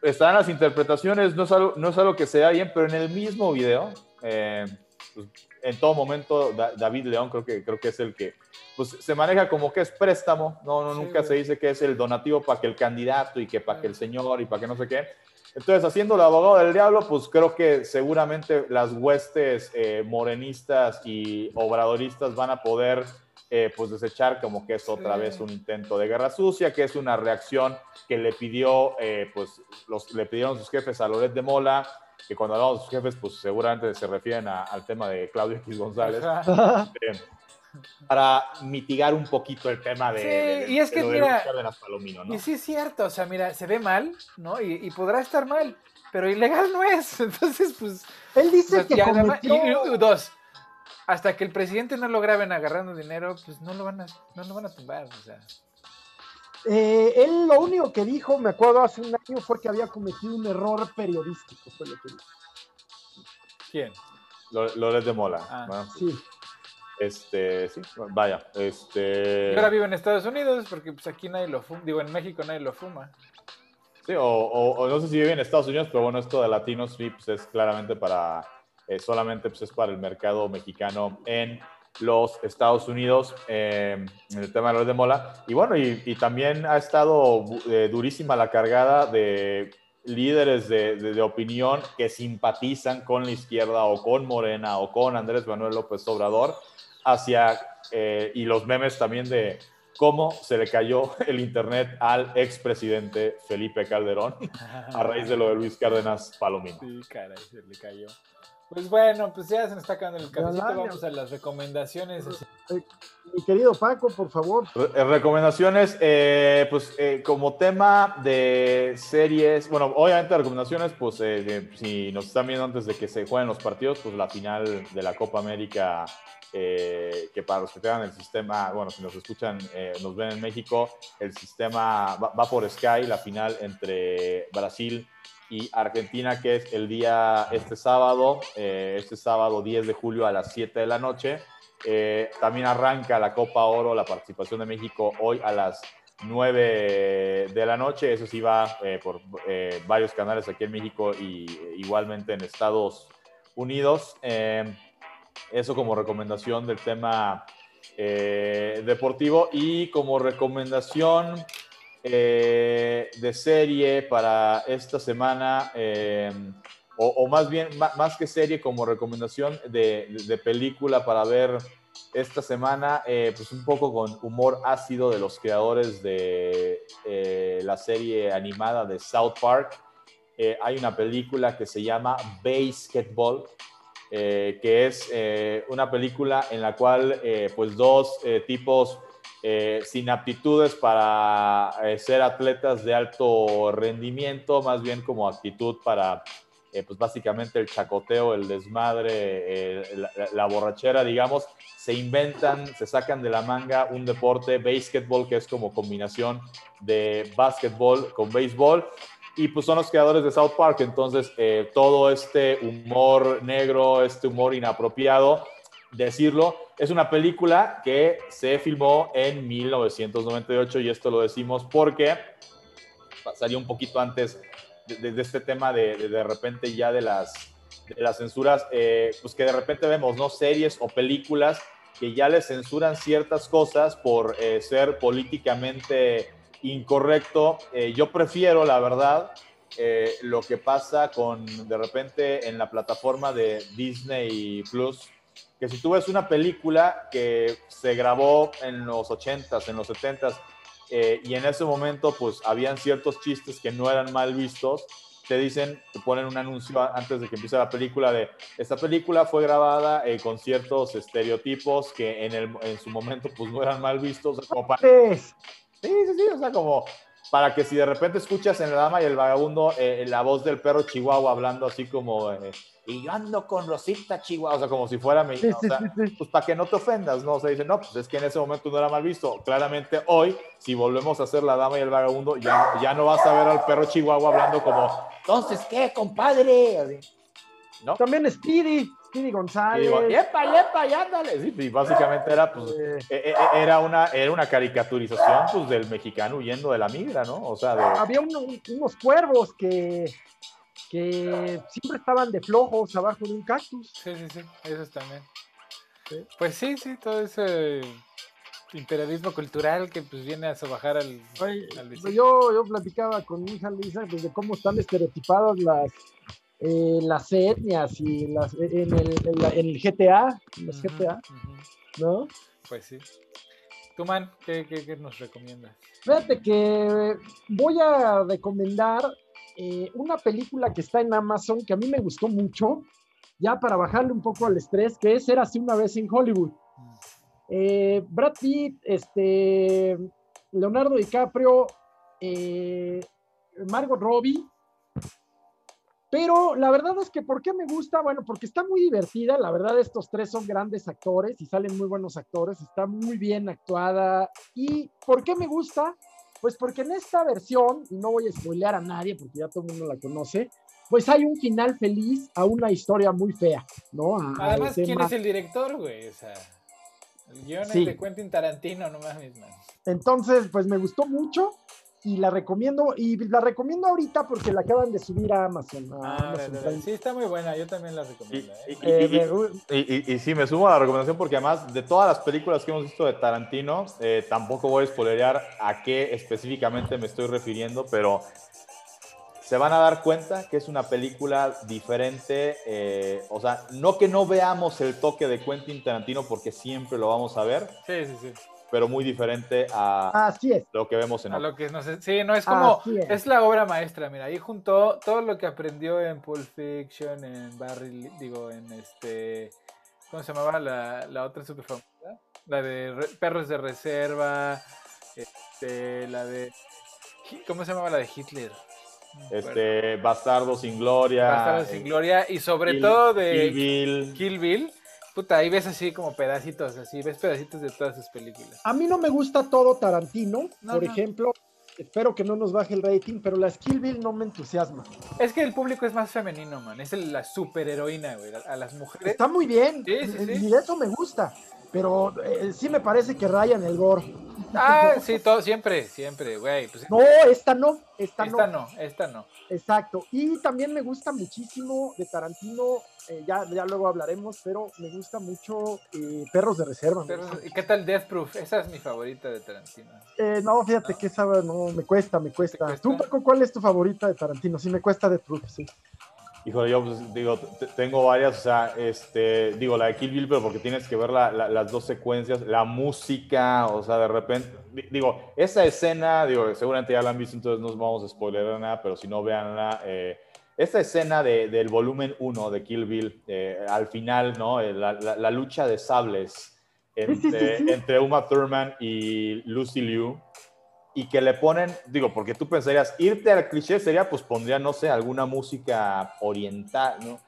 están las interpretaciones, no es algo, no es algo que sea bien, pero en el mismo video, eh, pues, en todo momento, Da- David León creo que, creo que es el que, pues, se maneja como que es préstamo, no, no Sí, nunca se dice que es el donativo para que el candidato y que para que el señor y para que no sé qué. Entonces, haciendo el abogado del diablo, pues creo que seguramente las huestes eh, morenistas y obradoristas van a poder eh, pues desechar como que es otra Sí. vez un intento de guerra sucia, que es una reacción que le pidió, eh, pues los, le pidieron sus jefes a Loret de Mola, que cuando hablamos de sus jefes, pues seguramente se refieren a- al tema de Claudio X González, eh, para mitigar un poquito el tema de, Sí, de- de- y es que de mira, Palomino, ¿no? Y sí es cierto, o sea, mira, se ve mal, ¿no? Y, y podrá estar mal, pero ilegal no es. *laughs* Entonces, pues. Él dice pues, que más- cometió... y- y- dos. Hasta que el presidente no lo graben agarrando dinero, pues no lo van a, no lo van a tumbar. O sea, Eh, él lo único que dijo, me acuerdo hace un año, fue que había cometido un error periodístico, fue lo que dijo. ¿quién? Lo- Loret de Mola. Ah. ¿no? Sí. Este, sí, vaya, este... Y ahora vive en Estados Unidos porque pues aquí nadie lo fuma. Digo, en México nadie lo fuma. Sí, o, o- o no sé si vive en Estados Unidos, pero bueno, esto de latinos sí, pues es claramente para, eh, solamente pues es para el mercado mexicano en los Estados Unidos, eh, en el tema de los de mola. Y bueno, y, y también ha estado eh, durísima la cargada de líderes de, de- de opinión que simpatizan con la izquierda o con Morena o con Andrés Manuel López Obrador hacia, eh, y los memes también de cómo se le cayó *laughs* el internet al expresidente Felipe Calderón *laughs* a raíz de lo de Luis Cárdenas Palomino. Sí, caray, se le cayó. Pues bueno, pues ya se nos está acabando el cafecito. Vamos a las recomendaciones. Mi querido Paco, por favor. Re- eh, recomendaciones, eh, pues eh, como tema de series, bueno, obviamente recomendaciones, pues eh, si nos están viendo antes de que se jueguen los partidos, pues la final de la Copa América, eh, que para los que tengan el sistema, bueno, si nos escuchan, eh, nos ven en México, el sistema va, va por Sky, la final entre Brasil y Argentina, que es el día este sábado, eh, este sábado 10 de julio a las 7 de la noche. Eh, también arranca la Copa Oro, la participación de México hoy a las 9 de la noche. Eso sí va eh, por eh, varios canales aquí en México y eh, igualmente en Estados Unidos. Eh, eso como recomendación del tema deportivo y como recomendación eh, de serie para esta semana. eh, o, o más bien, más que serie, como recomendación de, de- de película para ver esta semana, eh, pues un poco con humor ácido de los creadores de eh, la serie animada de South Park. Eh, hay una película que se llama Basketball, eh, que es una película en la cual pues dos tipos sin aptitudes para ser atletas de alto rendimiento, más bien como actitud para pues básicamente el chacoteo, el desmadre, la, borrachera, digamos, se inventan, se sacan de la manga un deporte, basketball, que es como combinación de básquetbol con béisbol, y pues son los creadores de South Park, entonces eh, todo este humor negro, este humor inapropiado, decirlo, es una película que se filmó en 1998 y esto lo decimos porque salió un poquito antes de, este tema de, de, repente ya de las, de las censuras, eh, pues que de repente vemos, ¿no? Series o películas que ya le censuran ciertas cosas por eh, ser políticamente incorrecto. Eh, yo prefiero, la verdad, lo que pasa con de repente en la plataforma de Disney Plus, que si tú ves una película que se grabó en los 80s, en los 70s, y en ese momento pues habían ciertos chistes que no eran mal vistos, te dicen, te ponen un anuncio antes de que empiece la película de esta película fue grabada eh, con ciertos estereotipos que en, el, en su momento pues no eran mal vistos. Como para, sí, sí, sí, o sea, como para que si de repente escuchas en La Dama y el Vagabundo eh, la voz del perro Chihuahua hablando así como, eh, y yo ando con Rosita Chihuahua, o sea, como si fuera mi, o sea, pues para que no te ofendas, ¿no? O sea, dice, no, pues es que en ese momento no era mal visto. Claramente hoy, si volvemos a hacer La Dama y el Vagabundo, ya, ya no vas a ver al perro Chihuahua hablando como, entonces, ¿qué, compadre? ¿No? También Speedy. Speedy González. yepa, yepa, ándale. Sí, básicamente era, pues, eh. E, e, e, era, una, era una caricaturización pues, del mexicano huyendo de la migra, ¿no? O sea, había unos cuervos que, que siempre estaban de flojos abajo de un cactus. Sí, sí, sí, esos también. Pues sí, sí, todo ese imperialismo cultural que pues viene a sobajar al, yo, yo platicaba con mi hija Luisa pues, de cómo están estereotipadas las eh, las etnias y las, en, el, en, el GTA, los GTA, ¿no? Pues sí. Tú, man, ¿qué, qué, nos recomiendas? Fíjate que voy a recomendar eh, una película que está en Amazon que a mí me gustó mucho, ya para bajarle un poco al estrés, que es Era así una vez en Hollywood. Mm. Eh, Brad Pitt, este, Leonardo DiCaprio, Margot Robbie, pero la verdad es que, ¿por qué me gusta? Bueno, porque está muy divertida. La verdad, estos tres son grandes actores y salen muy buenos actores. Está muy bien actuada. ¿Y por qué me gusta? Pues porque en esta versión, y no voy a spoilear a nadie porque ya todo el mundo la conoce, pues hay un final feliz a una historia muy fea, ¿no? Además, ¿quién es el director, güey? O sea, el guion es de Quentin Tarantino, no mames, man. Entonces, pues me gustó mucho y la recomiendo, y la recomiendo ahorita porque la acaban de subir a Amazon. ah, sí, está muy buena, yo también la recomiendo. ¿eh? Y, y, sí, me sumo a la recomendación porque además de todas las películas que hemos visto de Tarantino, eh, tampoco voy a spoilerear a qué específicamente me estoy refiriendo, pero se van a dar cuenta que es una película diferente, eh, o sea, no que no veamos el toque de Quentin Tarantino porque siempre lo vamos a ver. Sí, sí, sí pero muy diferente a lo que vemos en a lo que no sé, sí no es como es. la obra maestra mira ahí juntó todo lo que aprendió en Pulp Fiction en Barry digo en este cómo se llamaba la, la otra super famosa la de perros de reserva este la de cómo se llamaba la de Hitler este Bastardo sin gloria Bastardo sin gloria y sobre todo de Kill Bill Puta, ahí ves así como pedacitos, así, ves pedacitos de todas sus películas. A mí no me gusta todo Tarantino, por ejemplo. Espero que no nos baje el rating, pero la Skill Bill no me entusiasma. Es que el público es más femenino, man. Es la superheroína, güey. A las mujeres. Está muy bien. Sí, sí, sí. Y eso me gusta. Pero eh, sí me parece que rayan el gore. Ah, *laughs* sí, todo, siempre, siempre, güey. Pues, no, esta no, esta, esta no. Esta no, Exacto. Y también me gusta muchísimo de Tarantino, eh, ya, ya luego hablaremos, pero me gusta mucho eh, Perros de Reserva. ¿Y qué tal Death Proof? Esa es mi favorita de Tarantino. no, fíjate que esa no, me cuesta, me cuesta. ¿Tú, Paco, cuál es tu favorita de Tarantino? Sí, me cuesta Death Proof, sí. Híjole, yo pues, digo, tengo varias, o sea, este, digo, la de Kill Bill, pero porque tienes que ver las dos secuencias, la música, o sea, de repente, digo, esa escena, digo, seguramente ya la han visto, entonces no vamos a spoiler nada, pero si no, veanla, eh, esta escena de, del volumen 1 de Kill Bill, eh, al final, ¿no? Eh, La, la- la lucha de sables entre, sí, sí, sí. entre Uma Thurman y Lucy Liu, y que le ponen, digo, porque tú pensarías, irte al cliché sería, pues pondría, no sé, alguna música oriental, ¿no?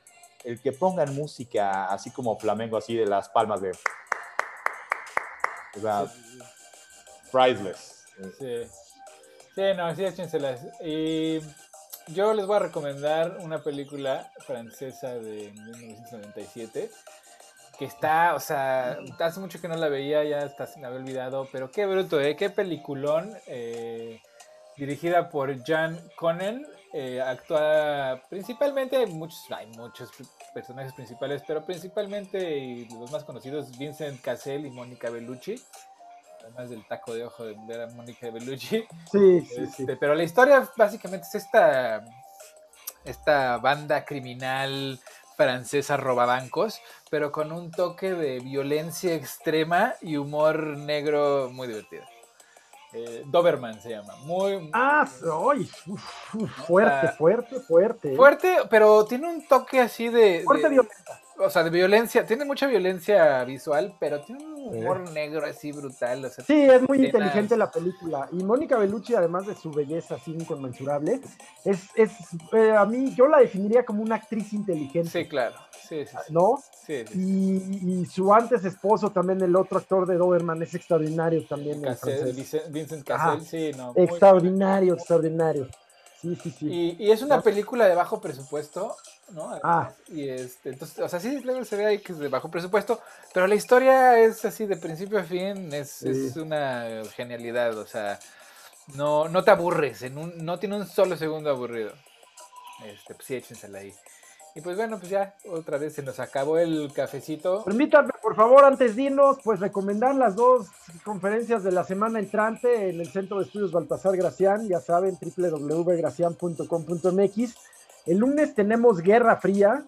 El que pongan música así como flamenco, así de las palmas de... O sea, priceless. Sí. Sí, no, sí, échenselas. Y yo les voy a recomendar una película francesa de 1997 que está, o sea, hace mucho que no la veía, ya hasta se me había olvidado, pero qué bruto, ¿eh? Qué peliculón. eh, dirigida por Jan Conen. eh, actúa principalmente, hay muchos, hay muchos personajes principales, pero principalmente y los más conocidos, Vincent Cassel y Mónica Bellucci. Además del taco de ojo de ver a Mónica Bellucci. Sí, sí, sí. Este, pero la historia básicamente es esta, esta banda criminal francesa robabancos, pero con un toque de violencia extrema y humor negro muy divertido. Eh, Doberman se llama. Muy Ah, uf, uf, fuerte, fuerte, fuerte. fuerte, pero tiene un toque así de... Fuerte de- violenta. O sea, de violencia, tiene mucha violencia visual, pero tiene un Sí. humor negro así brutal. o sea, Sí, es muy escenas- inteligente la película. Y Mónica Bellucci, además de su belleza así inconmensurable, es, es eh, a mí, yo la definiría como una actriz inteligente, Sí, claro. Sí, sí, sí. ¿no? sí, sí. Y, y su antes esposo, también el otro actor de Doberman, es extraordinario también. el Cassel. Vincent-. Cassel, sí, no. muy- Extraordinario, extraordinario. Sí, sí, sí. Y, y es una película de bajo presupuesto, ¿no? Ah. Y este, entonces, o sea, sí, luego se ve ahí que es de bajo presupuesto, pero la historia es así de principio a fin, es, Sí. es una genialidad, o sea, no, no te aburres, en un, no tiene un solo segundo aburrido. Este, pues sí, échensela ahí. Y pues bueno, pues ya, otra vez se nos acabó el cafecito. Permítanme, por favor, antes de irnos, pues recomendar las dos conferencias de la semana entrante en el Centro de Estudios Baltasar Gracián, ya saben, www.gracian.com.mx. El lunes tenemos Guerra Fría,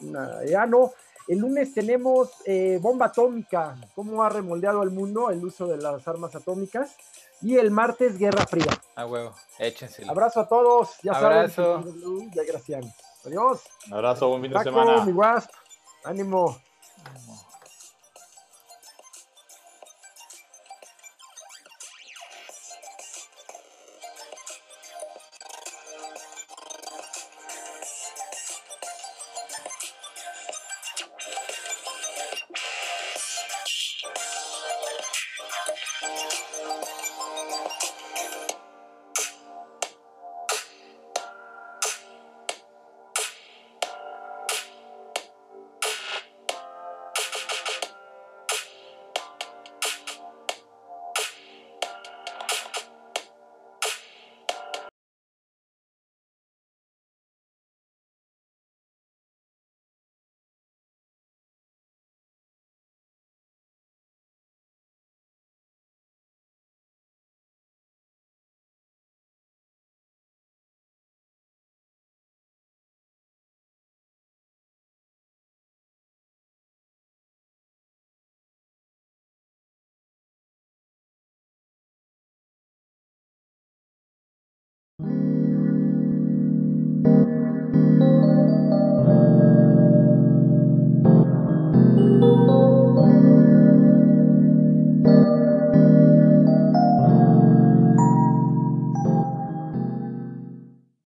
Nah, ya no, el lunes tenemos eh, Bomba Atómica, cómo ha remoldeado al mundo el uso de las armas atómicas, y el martes Guerra Fría. A huevo, échensela. Abrazo a todos, ya Abrazo. saben, de Gracián. Adiós. Un abrazo, buen fin de semana. mi Wasp, ánimo.